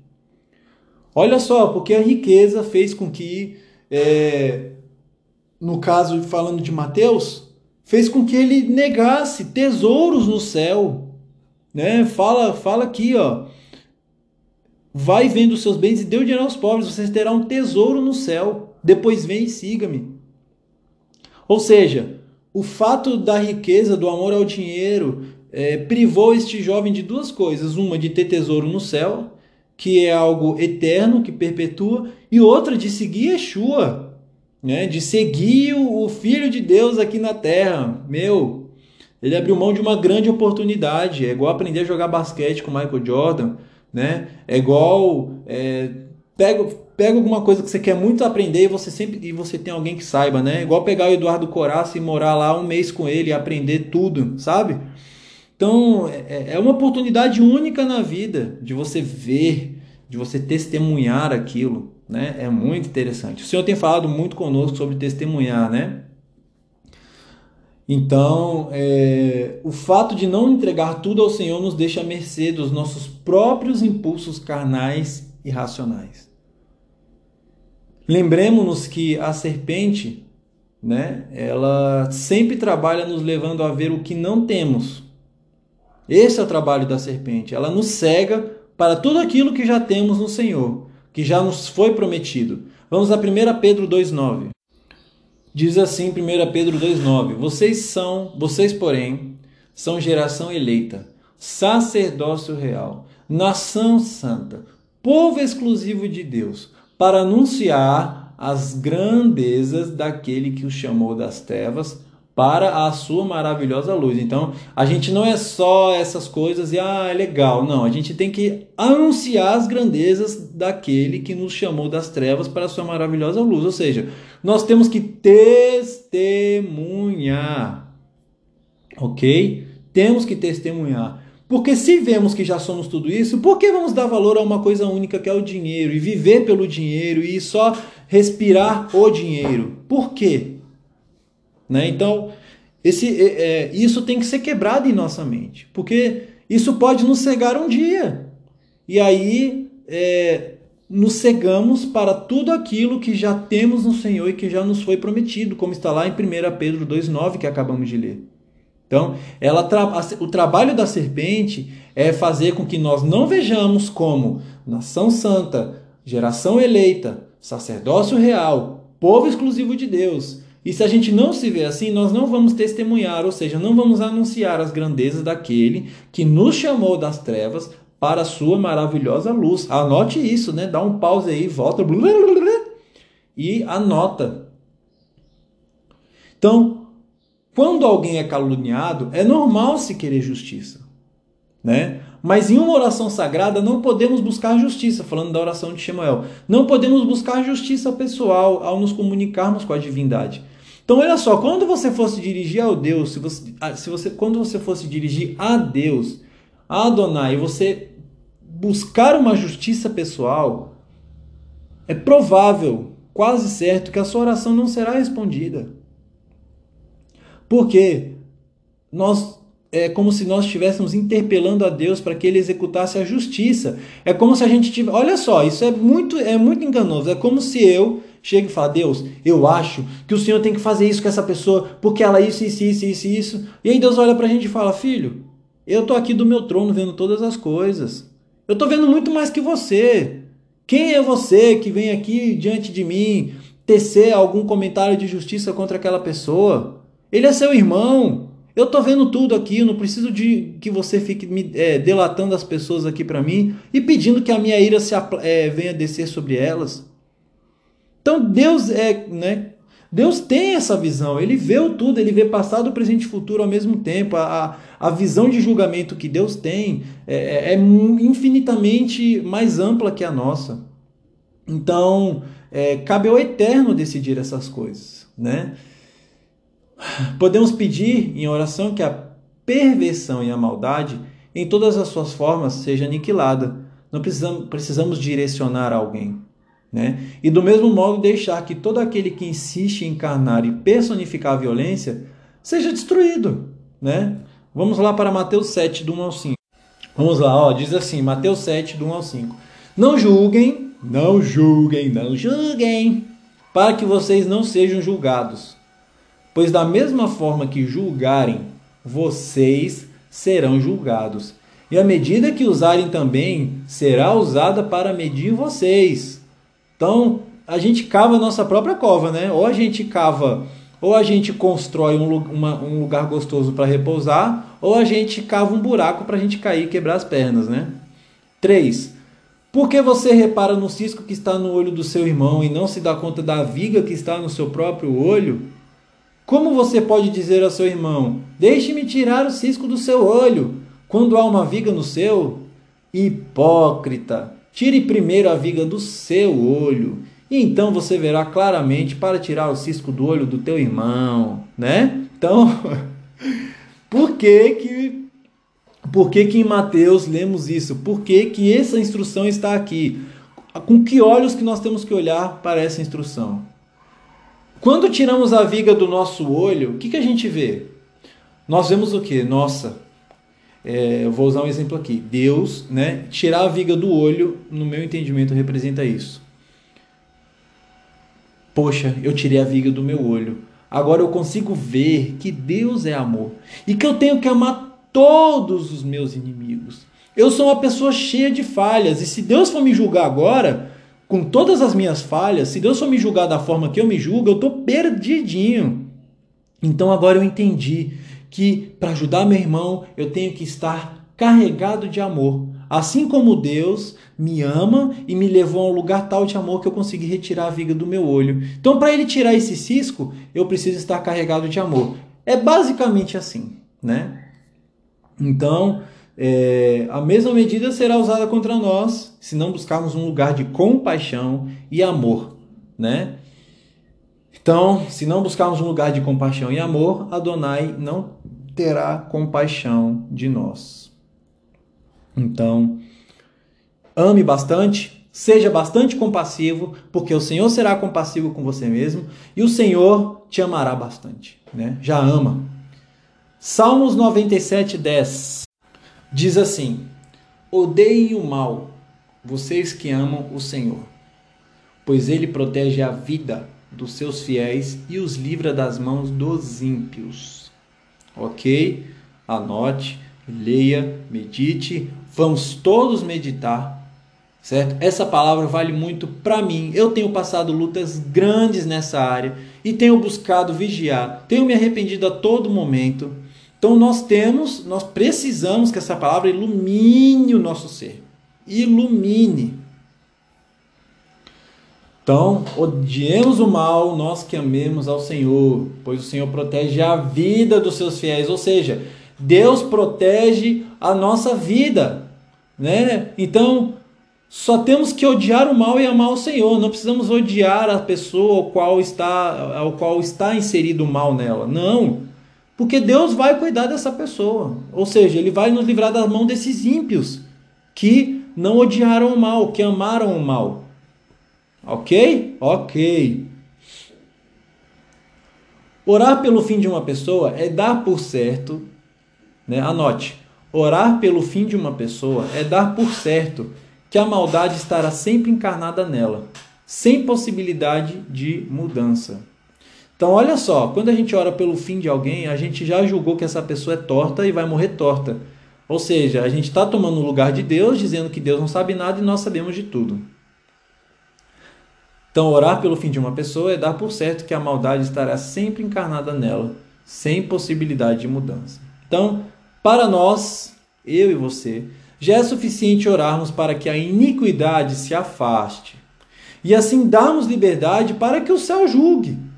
Olha só, porque a riqueza fez com que, é, no caso falando de Mateus, fez com que ele negasse tesouros no céu. Né? Fala, fala aqui, ó. Vai vendo os seus bens e dê o dinheiro aos pobres, você terá um tesouro no céu. Depois vem e siga-me. Ou seja, o fato da riqueza, do amor ao dinheiro, é, privou este jovem de duas coisas: uma de ter tesouro no céu, que é algo eterno, que perpetua, e outra de seguir Yeshua, né? de seguir o, Filho de Deus aqui na terra. Meu, ele abriu mão de uma grande oportunidade. É igual aprender a jogar basquete com Michael Jordan, né? É igual é, pega, pega alguma coisa que você quer muito aprender e você sempre e você tem alguém que saiba, né? Igual pegar o Eduardo Coraça e morar lá um mês com ele e aprender tudo, sabe? Então é, é uma oportunidade única na vida de você ver, de você testemunhar aquilo, né? É muito interessante. O Senhor tem falado muito conosco sobre testemunhar, né? Então, é, o fato de não entregar tudo ao Senhor nos deixa à mercê dos nossos próprios impulsos carnais e racionais. Lembremos-nos que a serpente, né, ela sempre trabalha nos levando a ver o que não temos. Esse é o trabalho da serpente. Ela nos cega para tudo aquilo que já temos no Senhor, que já nos foi prometido. Vamos a 1 Pedro 2,9. Diz assim 1 Pedro 2,9: Vocês são, vocês, porém, são geração eleita, sacerdócio real, nação santa, povo exclusivo de Deus, para anunciar as grandezas daquele que os chamou das trevas para a sua maravilhosa luz. Então, a gente não é só essas coisas e ah, é legal. Não, a gente tem que anunciar as grandezas daquele que nos chamou das trevas para a sua maravilhosa luz. Ou seja, nós temos que testemunhar. OK? Temos que testemunhar. Porque se vemos que já somos tudo isso, por que vamos dar valor a uma coisa única que é o dinheiro e viver pelo dinheiro e só respirar o dinheiro? Por quê? Né? Então, esse, é, é, isso tem que ser quebrado em nossa mente, porque isso pode nos cegar um dia. E aí é, nos cegamos para tudo aquilo que já temos no Senhor e que já nos foi prometido, como está lá em 1 Pedro 2,9 que acabamos de ler. Então, ela o trabalho da serpente é fazer com que nós não vejamos como nação santa, geração eleita, sacerdócio real, povo exclusivo de Deus, e se a gente não se vê assim, nós não vamos testemunhar, ou seja, não vamos anunciar as grandezas daquele que nos chamou das trevas para a sua maravilhosa luz. Anote isso, né? Dá um pause aí, volta e anota. Então, quando alguém é caluniado, é normal se querer justiça, né? Mas em uma oração sagrada não podemos buscar justiça, falando da oração de Shemuel. Não podemos buscar justiça pessoal ao nos comunicarmos com a divindade. Então, olha só, quando você fosse dirigir ao Deus, se você, se você, quando você fosse dirigir a Deus, a Adonai, e você buscar uma justiça pessoal, é provável, quase certo, que a sua oração não será respondida. Porque nós é como se nós estivéssemos interpelando a Deus para que ele executasse a justiça. É como se a gente tivesse. Olha só, isso é muito, é muito enganoso. É como se eu chega e fala: Deus, eu acho que o Senhor tem que fazer isso com essa pessoa, porque ela isso, isso, isso, isso, isso. E aí Deus olha para a gente e fala: Filho, eu tô aqui do meu trono vendo todas as coisas. Eu tô vendo muito mais que você. Quem é você que vem aqui diante de mim tecer algum comentário de justiça contra aquela pessoa? Ele é seu irmão. Eu tô vendo tudo aqui, eu não preciso de que você fique me é, delatando as pessoas aqui para mim e pedindo que a minha ira se, é, venha descer sobre elas. Então Deus é, né? Deus tem essa visão, ele vê tudo, ele vê passado, presente e futuro ao mesmo tempo. A, a visão de julgamento que Deus tem é, é, é infinitamente mais ampla que a nossa. Então, é, cabe ao Eterno decidir essas coisas, né? Podemos pedir em oração que a perversão e a maldade, em todas as suas formas, seja aniquilada. Não precisamos, precisamos direcionar alguém. Né? E do mesmo modo, deixar que todo aquele que insiste em encarnar e personificar a violência seja destruído. Né? Vamos lá para Mateus 7, do 1 ao 5. Vamos lá, ó, diz assim, Mateus 7, do 1 ao 5. Não julguem, não julguem, não julguem, para que vocês não sejam julgados. Pois da mesma forma que julgarem, vocês serão julgados. E a medida que usarem também será usada para medir vocês. Então, a gente cava a nossa própria cova, né? Ou a gente cava, ou a gente constrói um, uma, um lugar gostoso para repousar, ou a gente cava um buraco para a gente cair e quebrar as pernas, né? 3. Por que você repara no cisco que está no olho do seu irmão e não se dá conta da viga que está no seu próprio olho? Como você pode dizer ao seu irmão: Deixe-me tirar o cisco do seu olho, quando há uma viga no seu? Hipócrita! Tire primeiro a viga do seu olho, e então você verá claramente para tirar o cisco do olho do teu irmão, né? Então, *laughs* por que que por que, que em Mateus lemos isso? Por que, que essa instrução está aqui? Com que olhos que nós temos que olhar para essa instrução? Quando tiramos a viga do nosso olho, o que, que a gente vê? Nós vemos o que? Nossa, é, eu vou usar um exemplo aqui. Deus, né? Tirar a viga do olho, no meu entendimento, representa isso. Poxa, eu tirei a viga do meu olho. Agora eu consigo ver que Deus é amor e que eu tenho que amar todos os meus inimigos. Eu sou uma pessoa cheia de falhas, e se Deus for me julgar agora, com todas as minhas falhas, se Deus for me julgar da forma que eu me julgo, eu estou perdidinho. Então agora eu entendi que para ajudar meu irmão, eu tenho que estar carregado de amor. Assim como Deus me ama e me levou a um lugar tal de amor que eu consegui retirar a viga do meu olho. Então, para ele tirar esse cisco, eu preciso estar carregado de amor. É basicamente assim, né? Então, é, a mesma medida será usada contra nós se não buscarmos um lugar de compaixão e amor, né? Então, se não buscarmos um lugar de compaixão e amor, Adonai não terá compaixão de nós. Então, ame bastante, seja bastante compassivo, porque o Senhor será compassivo com você mesmo e o Senhor te amará bastante, né? Já ama, Salmos 97, 10 diz assim: Odeiem o mal, vocês que amam o Senhor, pois ele protege a vida dos seus fiéis e os livra das mãos dos ímpios. Ok? Anote, leia, medite, vamos todos meditar. Certo? Essa palavra vale muito para mim. Eu tenho passado lutas grandes nessa área e tenho buscado vigiar. Tenho me arrependido a todo momento então nós temos, nós precisamos que essa palavra ilumine o nosso ser. Ilumine. Então, odiemos o mal, nós que amemos ao Senhor, pois o Senhor protege a vida dos seus fiéis, ou seja, Deus protege a nossa vida, né? Então, só temos que odiar o mal e amar o Senhor, não precisamos odiar a pessoa ao qual está, ao qual está inserido o mal nela. Não. Porque Deus vai cuidar dessa pessoa. Ou seja, Ele vai nos livrar das mãos desses ímpios que não odiaram o mal, que amaram o mal. Ok? Ok. Orar pelo fim de uma pessoa é dar por certo, né? anote, orar pelo fim de uma pessoa é dar por certo que a maldade estará sempre encarnada nela, sem possibilidade de mudança. Então, olha só, quando a gente ora pelo fim de alguém, a gente já julgou que essa pessoa é torta e vai morrer torta. Ou seja, a gente está tomando o lugar de Deus, dizendo que Deus não sabe nada e nós sabemos de tudo. Então, orar pelo fim de uma pessoa é dar por certo que a maldade estará sempre encarnada nela, sem possibilidade de mudança. Então, para nós, eu e você, já é suficiente orarmos para que a iniquidade se afaste e assim darmos liberdade para que o céu julgue.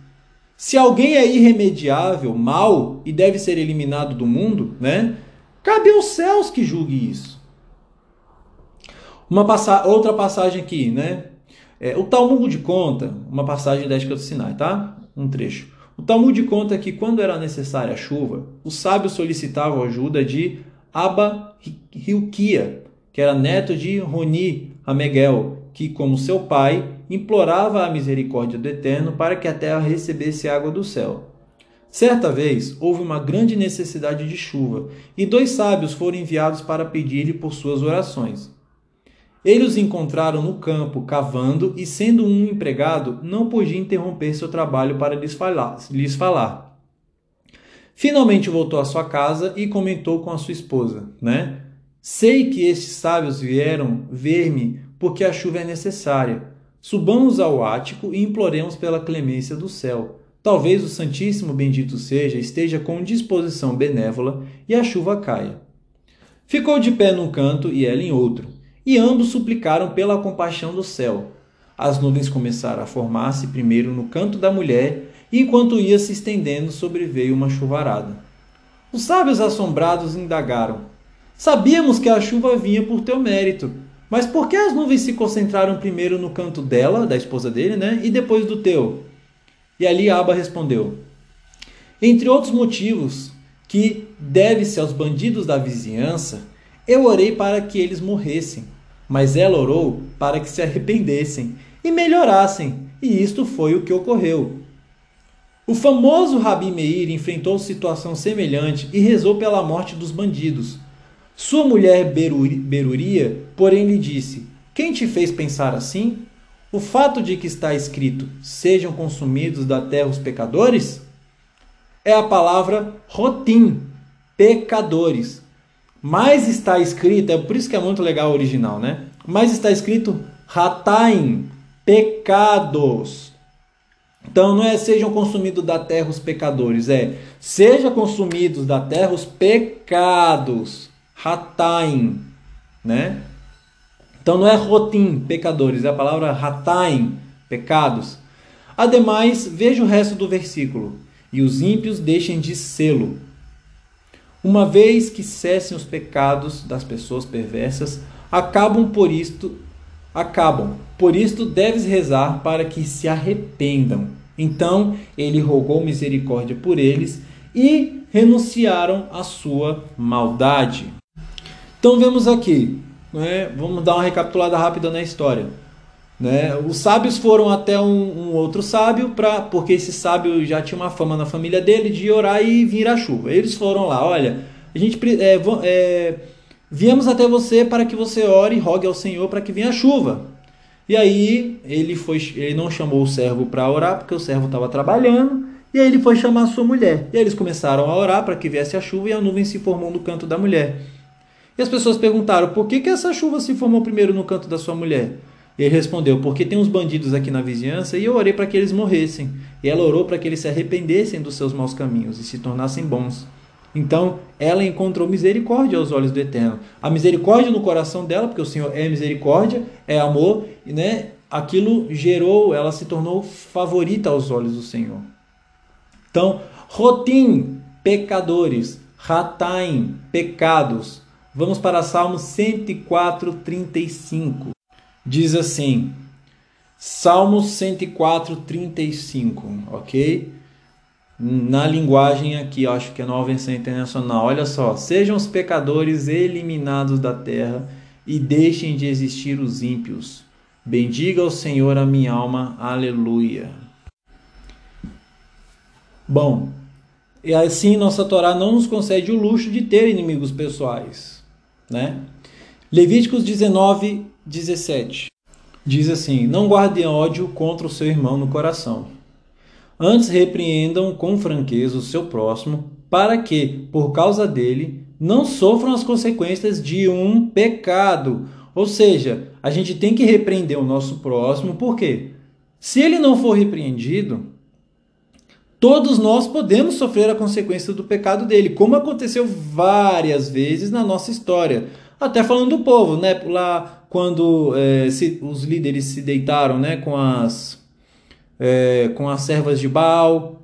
Se alguém é irremediável, mal e deve ser eliminado do mundo, né? Cabe aos céus que julgue isso. Uma passa outra passagem aqui, né? É, o Talmud conta, uma passagem da Ética do Sinai, tá? Um trecho. O Talmud conta que quando era necessária a chuva, os sábios solicitavam ajuda de Abba Hilkia, que era neto de Roni Amegel, que, como seu pai, implorava a misericórdia do Eterno para que a terra recebesse água do céu. Certa vez houve uma grande necessidade de chuva, e dois sábios foram enviados para pedir-lhe por suas orações. Eles os encontraram no campo, cavando, e sendo um empregado, não podia interromper seu trabalho para lhes falar. Lhes falar. Finalmente voltou à sua casa e comentou com a sua esposa, né? Sei que estes sábios vieram ver-me porque a chuva é necessária. Subamos ao ático e imploremos pela clemência do céu. Talvez o Santíssimo Bendito seja esteja com disposição benévola e a chuva caia. Ficou de pé num canto e ela em outro, e ambos suplicaram pela compaixão do céu. As nuvens começaram a formar-se primeiro no canto da mulher, e enquanto ia se estendendo, sobreveio uma chuvarada. Os sábios assombrados indagaram: Sabíamos que a chuva vinha por teu mérito, mas por que as nuvens se concentraram primeiro no canto dela, da esposa dele, né, e depois do teu? E ali Aba respondeu: Entre outros motivos, que deve-se aos bandidos da vizinhança, eu orei para que eles morressem, mas ela orou para que se arrependessem e melhorassem, e isto foi o que ocorreu. O famoso Rabi Meir enfrentou situação semelhante e rezou pela morte dos bandidos. Sua mulher Beruria, porém, lhe disse: Quem te fez pensar assim? O fato de que está escrito: Sejam consumidos da terra os pecadores? É a palavra rotim, pecadores. Mas está escrito, é por isso que é muito legal o original, né? Mas está escrito ratain, pecados. Então não é sejam consumidos da terra os pecadores, é seja consumidos da terra os pecados. Hataim, né? Então não é rotim, pecadores, é a palavra hataim, pecados. Ademais, veja o resto do versículo. E os ímpios deixem de sê-lo. Uma vez que cessem os pecados das pessoas perversas, acabam por isto, acabam. Por isto deves rezar para que se arrependam. Então ele rogou misericórdia por eles e renunciaram à sua maldade. Então vemos aqui, né, vamos dar uma recapitulada rápida na história. Né? Os sábios foram até um, um outro sábio, pra, porque esse sábio já tinha uma fama na família dele de orar e vir a chuva. Eles foram lá, olha, a gente é, é, viemos até você para que você ore e rogue ao Senhor para que venha a chuva. E aí ele foi, ele não chamou o servo para orar porque o servo estava trabalhando. E aí ele foi chamar sua mulher. E aí eles começaram a orar para que viesse a chuva e a nuvem se formou no canto da mulher. E as pessoas perguntaram: por que, que essa chuva se formou primeiro no canto da sua mulher? E ele respondeu: porque tem uns bandidos aqui na vizinhança e eu orei para que eles morressem. E ela orou para que eles se arrependessem dos seus maus caminhos e se tornassem bons. Então ela encontrou misericórdia aos olhos do Eterno. A misericórdia no coração dela, porque o Senhor é misericórdia, é amor, né, aquilo gerou, ela se tornou favorita aos olhos do Senhor. Então, rotim, pecadores, rataim, pecados, Vamos para Salmo 104, 35. Diz assim: Salmo 104, 35, ok? Na linguagem aqui, acho que é nova versão internacional. Olha só: Sejam os pecadores eliminados da terra e deixem de existir os ímpios. Bendiga o Senhor a minha alma, aleluia. Bom, e assim nossa Torá não nos concede o luxo de ter inimigos pessoais. Né? Levíticos 19, 17 diz assim: Não guardem ódio contra o seu irmão no coração. Antes repreendam com franqueza o seu próximo, para que, por causa dele, não sofram as consequências de um pecado. Ou seja, a gente tem que repreender o nosso próximo, porque se ele não for repreendido, todos nós podemos sofrer a consequência do pecado dele, como aconteceu várias vezes na nossa história. Até falando do povo, né? Lá quando é, se, os líderes se deitaram, né? Com as é, com as servas de Baal,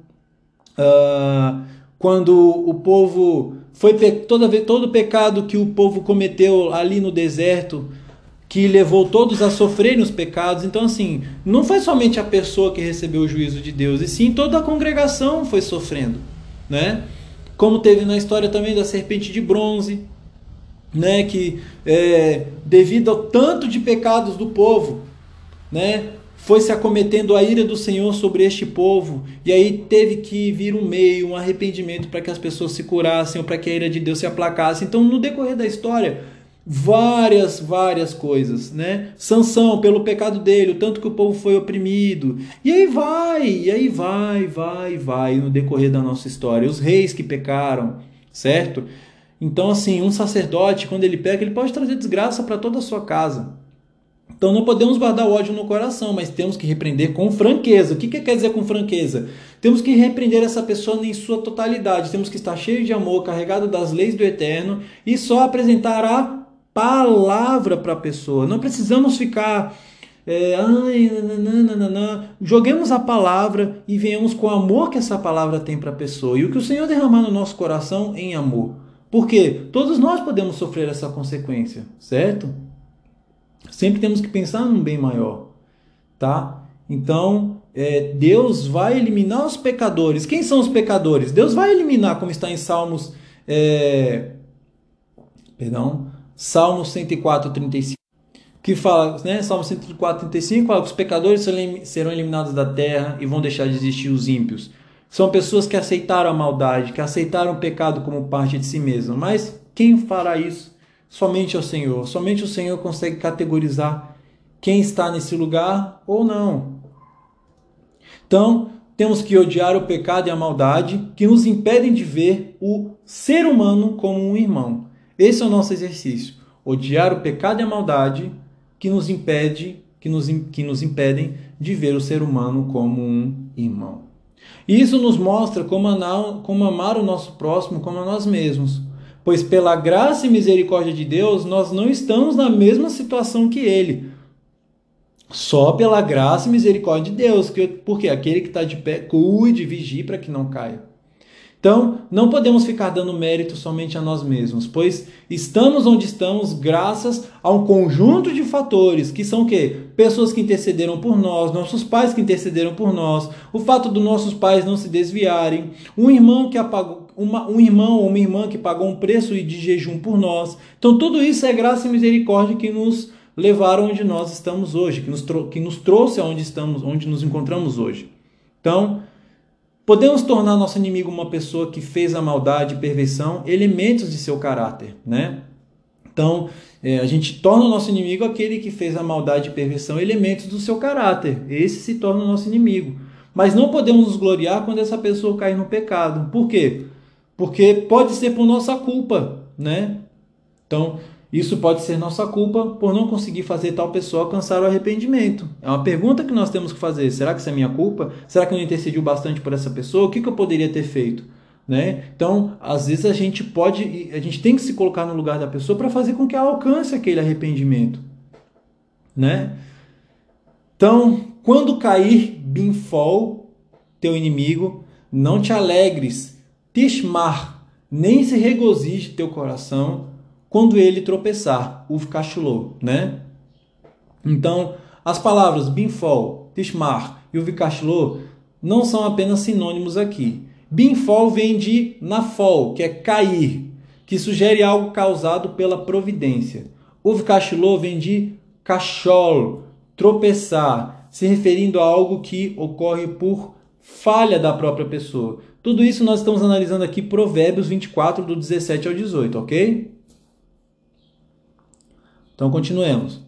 uh, quando o povo foi toda vez todo o pecado que o povo cometeu ali no deserto que levou todos a sofrerem os pecados. Então, assim, não foi somente a pessoa que recebeu o juízo de Deus, e sim toda a congregação foi sofrendo, né? Como teve na história também da serpente de bronze, né? Que é, devido ao tanto de pecados do povo, né? Foi se acometendo a ira do Senhor sobre este povo, e aí teve que vir um meio, um arrependimento para que as pessoas se curassem, ou para que a ira de Deus se aplacasse. Então, no decorrer da história, várias, várias coisas, né? Sansão, pelo pecado dele, o tanto que o povo foi oprimido. E aí vai, e aí vai, vai, vai no decorrer da nossa história. Os reis que pecaram, certo? Então, assim, um sacerdote, quando ele peca, ele pode trazer desgraça para toda a sua casa. Então não podemos guardar o ódio no coração, mas temos que repreender com franqueza. O que, que quer dizer com franqueza? Temos que repreender essa pessoa em sua totalidade. Temos que estar cheio de amor, carregado das leis do eterno e só apresentar a palavra para a pessoa. Não precisamos ficar. É, ai, nananana. Joguemos a palavra e venhamos com o amor que essa palavra tem para a pessoa. E o que o Senhor derramar no nosso coração em amor. Porque todos nós podemos sofrer essa consequência, certo? Sempre temos que pensar num bem maior, tá? Então, é, Deus vai eliminar os pecadores. Quem são os pecadores? Deus vai eliminar, como está em Salmos, é, perdão, Salmos 104, 35, que fala, né, Salmos 104, 35, fala que os pecadores serão eliminados da terra e vão deixar de existir os ímpios. São pessoas que aceitaram a maldade, que aceitaram o pecado como parte de si mesmo. Mas quem fará isso? Somente o Senhor. Somente o Senhor consegue categorizar quem está nesse lugar ou não. Então, temos que odiar o pecado e a maldade que nos impedem de ver o ser humano como um irmão. Esse é o nosso exercício. Odiar o pecado e a maldade que nos impede, que nos, que nos impedem de ver o ser humano como um irmão. Isso nos mostra como amar, como amar o nosso próximo como a nós mesmos pois pela graça e misericórdia de Deus nós não estamos na mesma situação que ele. Só pela graça e misericórdia de Deus, que, porque aquele que está de pé, cuide, vigie para que não caia. Então, não podemos ficar dando mérito somente a nós mesmos, pois estamos onde estamos graças a um conjunto de fatores, que são o quê? Pessoas que intercederam por nós, nossos pais que intercederam por nós, o fato dos nossos pais não se desviarem, um irmão que apagou, uma, um irmão ou uma irmã que pagou um preço de jejum por nós. Então, tudo isso é graça e misericórdia que nos levaram onde nós estamos hoje, que nos, que nos trouxe aonde estamos, onde nos encontramos hoje. Então, Podemos tornar nosso inimigo uma pessoa que fez a maldade e perversão elementos de seu caráter, né? Então, é, a gente torna o nosso inimigo aquele que fez a maldade e perversão elementos do seu caráter. Esse se torna o nosso inimigo. Mas não podemos nos gloriar quando essa pessoa cair no pecado. Por quê? Porque pode ser por nossa culpa, né? Então, isso pode ser nossa culpa por não conseguir fazer tal pessoa alcançar o arrependimento. É uma pergunta que nós temos que fazer. Será que isso é minha culpa? Será que eu não intercedi bastante por essa pessoa? O que, que eu poderia ter feito? Né? Então, às vezes a gente pode, a gente tem que se colocar no lugar da pessoa para fazer com que ela alcance aquele arrependimento, né? Então, quando cair Binfol, teu inimigo, não te alegres, Tishmar, nem se regozije teu coração, quando ele tropeçar, uvkashlo, né? Então, as palavras binfol, tishmar e uvkashlo não são apenas sinônimos aqui. Binfol vem de nafol, que é cair, que sugere algo causado pela providência. Uvkashlo vem de kashol, tropeçar, se referindo a algo que ocorre por falha da própria pessoa. Tudo isso nós estamos analisando aqui Provérbios 24, do 17 ao 18, ok? Então continuemos.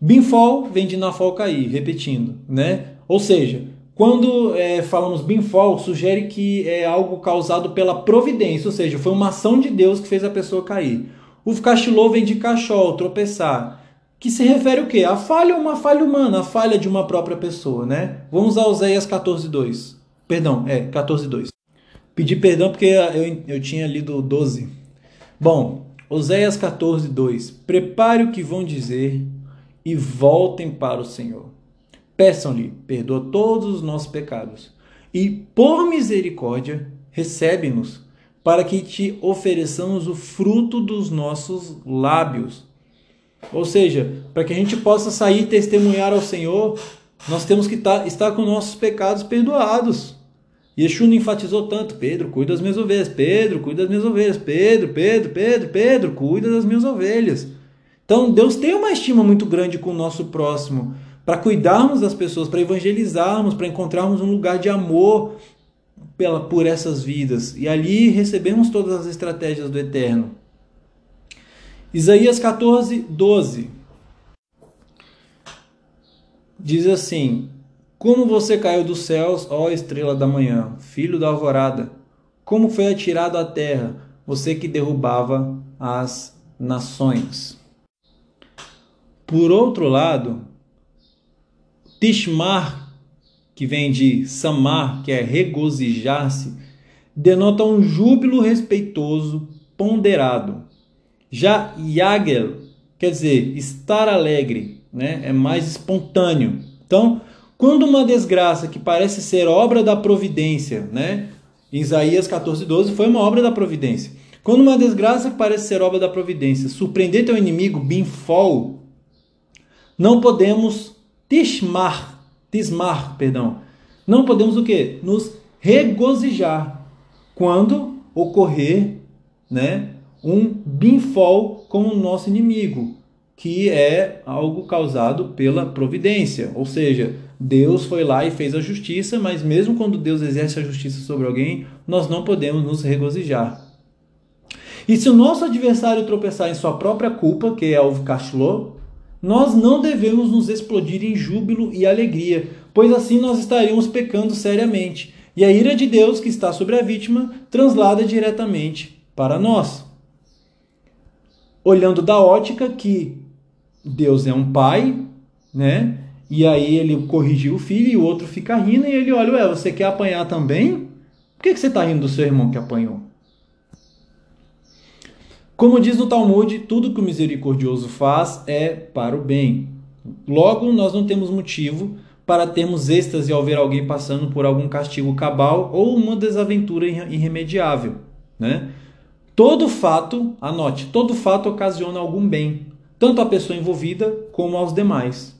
Binfol vem de nafol cair, repetindo, né? Ou seja, quando é, falamos binfol, sugere que é algo causado pela providência, ou seja, foi uma ação de Deus que fez a pessoa cair. O cachilô vem de cachol, tropeçar, que se refere o quê? A falha uma falha humana, a falha de uma própria pessoa, né? Vamos a Oséias 14:2. Perdão, é 14:2. Pedi perdão porque eu, eu tinha lido 12. Bom, Oséias 14, 2: Prepare o que vão dizer e voltem para o Senhor. Peçam-lhe, perdoa todos os nossos pecados, e por misericórdia, recebe-nos, para que te ofereçamos o fruto dos nossos lábios. Ou seja, para que a gente possa sair e testemunhar ao Senhor, nós temos que tá, estar com nossos pecados perdoados. Yeshua não enfatizou tanto, Pedro, cuida das minhas ovelhas, Pedro, cuida das minhas ovelhas, Pedro, Pedro, Pedro, Pedro, cuida das minhas ovelhas. Então Deus tem uma estima muito grande com o nosso próximo, para cuidarmos das pessoas, para evangelizarmos, para encontrarmos um lugar de amor pela, por essas vidas. E ali recebemos todas as estratégias do Eterno. Isaías 14, 12. Diz assim: como você caiu dos céus, ó estrela da manhã, filho da alvorada? Como foi atirado à terra, você que derrubava as nações. Por outro lado, Tishmar, que vem de Samar, que é regozijar-se, denota um júbilo respeitoso, ponderado. Já Yagel, quer dizer, estar alegre, né? é mais espontâneo. Então, quando uma desgraça que parece ser obra da providência, né? Isaías 14, 12 foi uma obra da providência. Quando uma desgraça que parece ser obra da providência surpreender teu inimigo, binfol, não podemos tismar, tismar, perdão. Não podemos o quê? Nos regozijar quando ocorrer, né, um binfol com o nosso inimigo, que é algo causado pela providência, ou seja, Deus foi lá e fez a justiça, mas mesmo quando Deus exerce a justiça sobre alguém, nós não podemos nos regozijar. E se o nosso adversário tropeçar em sua própria culpa, que é o Kashlô, nós não devemos nos explodir em júbilo e alegria, pois assim nós estaríamos pecando seriamente. E a ira de Deus que está sobre a vítima translada diretamente para nós. Olhando da ótica que Deus é um pai, né? E aí ele corrigiu o filho e o outro fica rindo e ele olha, ué, você quer apanhar também? Por que, que você está rindo do seu irmão que apanhou? Como diz no Talmud, tudo que o misericordioso faz é para o bem. Logo, nós não temos motivo para termos êxtase ao ver alguém passando por algum castigo cabal ou uma desaventura irremediável. Né? Todo fato, anote, todo fato ocasiona algum bem, tanto à pessoa envolvida como aos demais.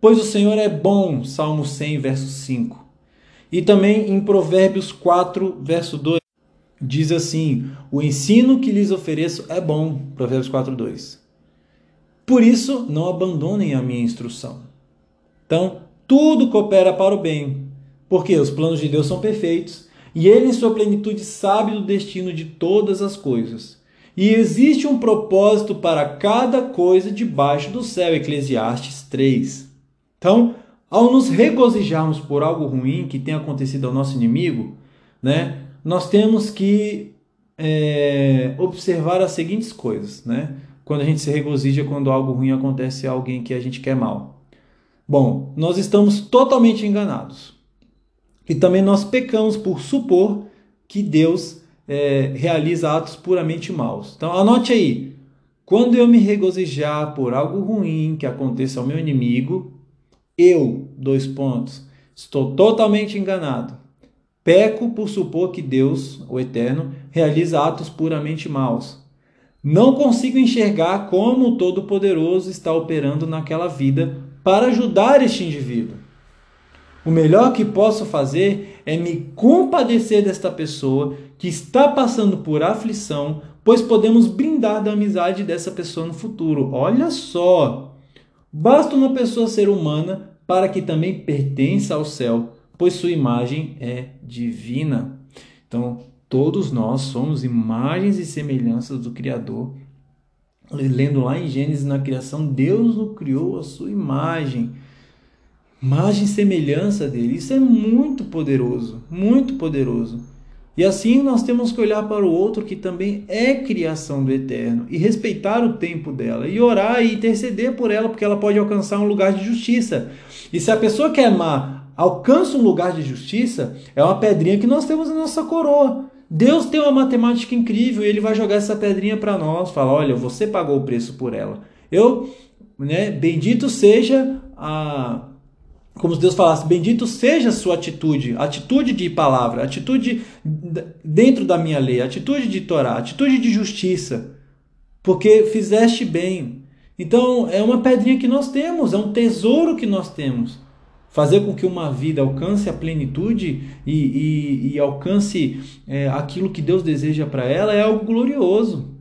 Pois o Senhor é bom, Salmo 100, verso 5. E também em Provérbios 4, verso 2, diz assim: O ensino que lhes ofereço é bom, Provérbios 4, 2. Por isso, não abandonem a minha instrução. Então, tudo coopera para o bem, porque os planos de Deus são perfeitos e ele, em sua plenitude, sabe do destino de todas as coisas. E existe um propósito para cada coisa debaixo do céu. Eclesiastes 3. Então, ao nos regozijarmos por algo ruim que tem acontecido ao nosso inimigo, né, nós temos que é, observar as seguintes coisas, né? Quando a gente se regozija quando algo ruim acontece a alguém que a gente quer mal. Bom, nós estamos totalmente enganados. E também nós pecamos por supor que Deus é, realiza atos puramente maus. Então anote aí: quando eu me regozijar por algo ruim que aconteça ao meu inimigo, eu, dois pontos, estou totalmente enganado. Peco por supor que Deus, o Eterno, realiza atos puramente maus. Não consigo enxergar como o Todo-Poderoso está operando naquela vida para ajudar este indivíduo. O melhor que posso fazer é me compadecer desta pessoa que está passando por aflição, pois podemos brindar da amizade dessa pessoa no futuro. Olha só! Basta uma pessoa ser humana para que também pertença ao céu, pois sua imagem é divina. Então, todos nós somos imagens e semelhanças do Criador. Lendo lá em Gênesis, na criação, Deus nos criou a sua imagem. Imagem e semelhança dele. Isso é muito poderoso, muito poderoso. E assim nós temos que olhar para o outro que também é criação do Eterno e respeitar o tempo dela e orar e interceder por ela, porque ela pode alcançar um lugar de justiça. E se a pessoa que é má alcança um lugar de justiça, é uma pedrinha que nós temos na nossa coroa. Deus tem uma matemática incrível e ele vai jogar essa pedrinha para nós, fala: "Olha, você pagou o preço por ela". Eu, né, bendito seja a como se Deus falasse, bendito seja a sua atitude, atitude de palavra, atitude dentro da minha lei, atitude de Torá, atitude de justiça, porque fizeste bem. Então é uma pedrinha que nós temos, é um tesouro que nós temos. Fazer com que uma vida alcance a plenitude e, e, e alcance é, aquilo que Deus deseja para ela é algo glorioso.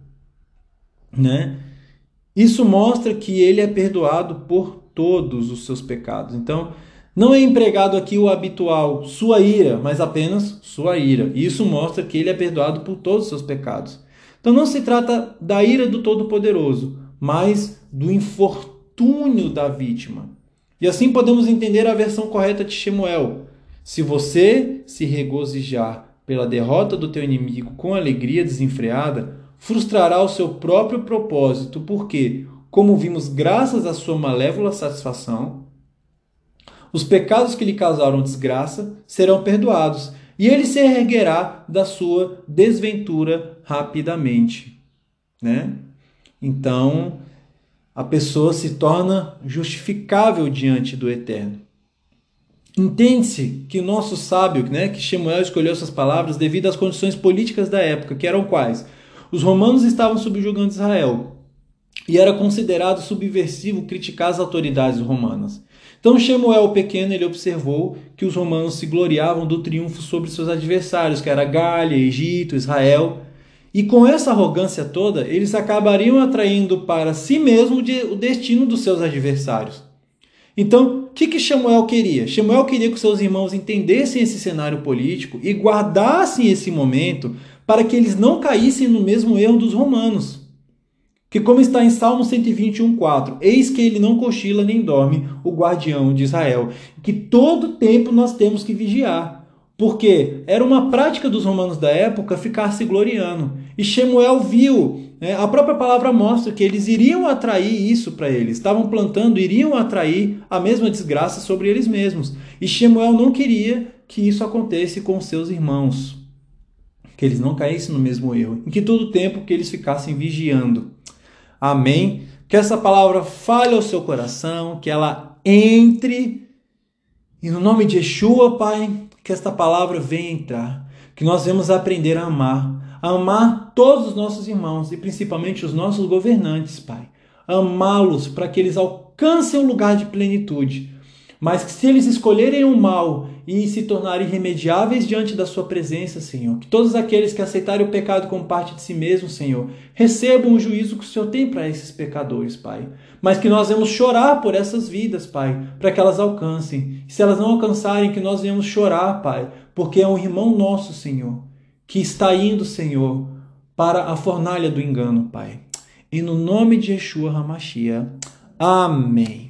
Né? Isso mostra que ele é perdoado por todos os seus pecados. Então, não é empregado aqui o habitual sua ira, mas apenas sua ira. Isso mostra que ele é perdoado por todos os seus pecados. Então não se trata da ira do Todo-Poderoso, mas do infortúnio da vítima. E assim podemos entender a versão correta de Shemuel. Se você se regozijar pela derrota do teu inimigo com alegria desenfreada, frustrará o seu próprio propósito, porque, como vimos, graças à sua malévola satisfação, os pecados que lhe causaram desgraça serão perdoados, e ele se erguerá da sua desventura rapidamente, né? Então, a pessoa se torna justificável diante do Eterno. Entende-se que o nosso sábio, né, que Shemuel escolheu essas palavras devido às condições políticas da época, que eram quais? Os romanos estavam subjugando Israel e era considerado subversivo criticar as autoridades romanas. Então Shemuel o pequeno ele observou que os romanos se gloriavam do triunfo sobre seus adversários, que era Gália, Egito, Israel, e com essa arrogância toda, eles acabariam atraindo para si mesmo o destino dos seus adversários. Então, o que, que Samuel queria? Samuel queria que seus irmãos entendessem esse cenário político e guardassem esse momento para que eles não caíssem no mesmo erro dos romanos. Que como está em Salmo 121:4, eis que ele não cochila nem dorme, o guardião de Israel, que todo tempo nós temos que vigiar. Porque era uma prática dos romanos da época ficar se gloriando. E Shemuel viu, né, a própria palavra mostra que eles iriam atrair isso para eles, estavam plantando, iriam atrair a mesma desgraça sobre eles mesmos. E Shemuel não queria que isso acontecesse com seus irmãos, que eles não caíssem no mesmo erro, em que todo tempo que eles ficassem vigiando. Amém? Que essa palavra fale ao seu coração, que ela entre. E no nome de Yeshua, Pai, que esta palavra venha entrar, que nós vamos aprender a amar, a amar todos os nossos irmãos e principalmente os nossos governantes, Pai. Amá-los para que eles alcancem um lugar de plenitude. Mas que se eles escolherem o mal e se tornarem irremediáveis diante da sua presença, Senhor, que todos aqueles que aceitarem o pecado como parte de si mesmo, Senhor, recebam o juízo que o Senhor tem para esses pecadores, Pai. Mas que nós vamos chorar por essas vidas, Pai, para que elas alcancem. E se elas não alcançarem, que nós venhamos chorar, Pai, porque é um irmão nosso, Senhor, que está indo, Senhor, para a fornalha do engano, Pai. E no nome de Yeshua HaMashiach. Amém.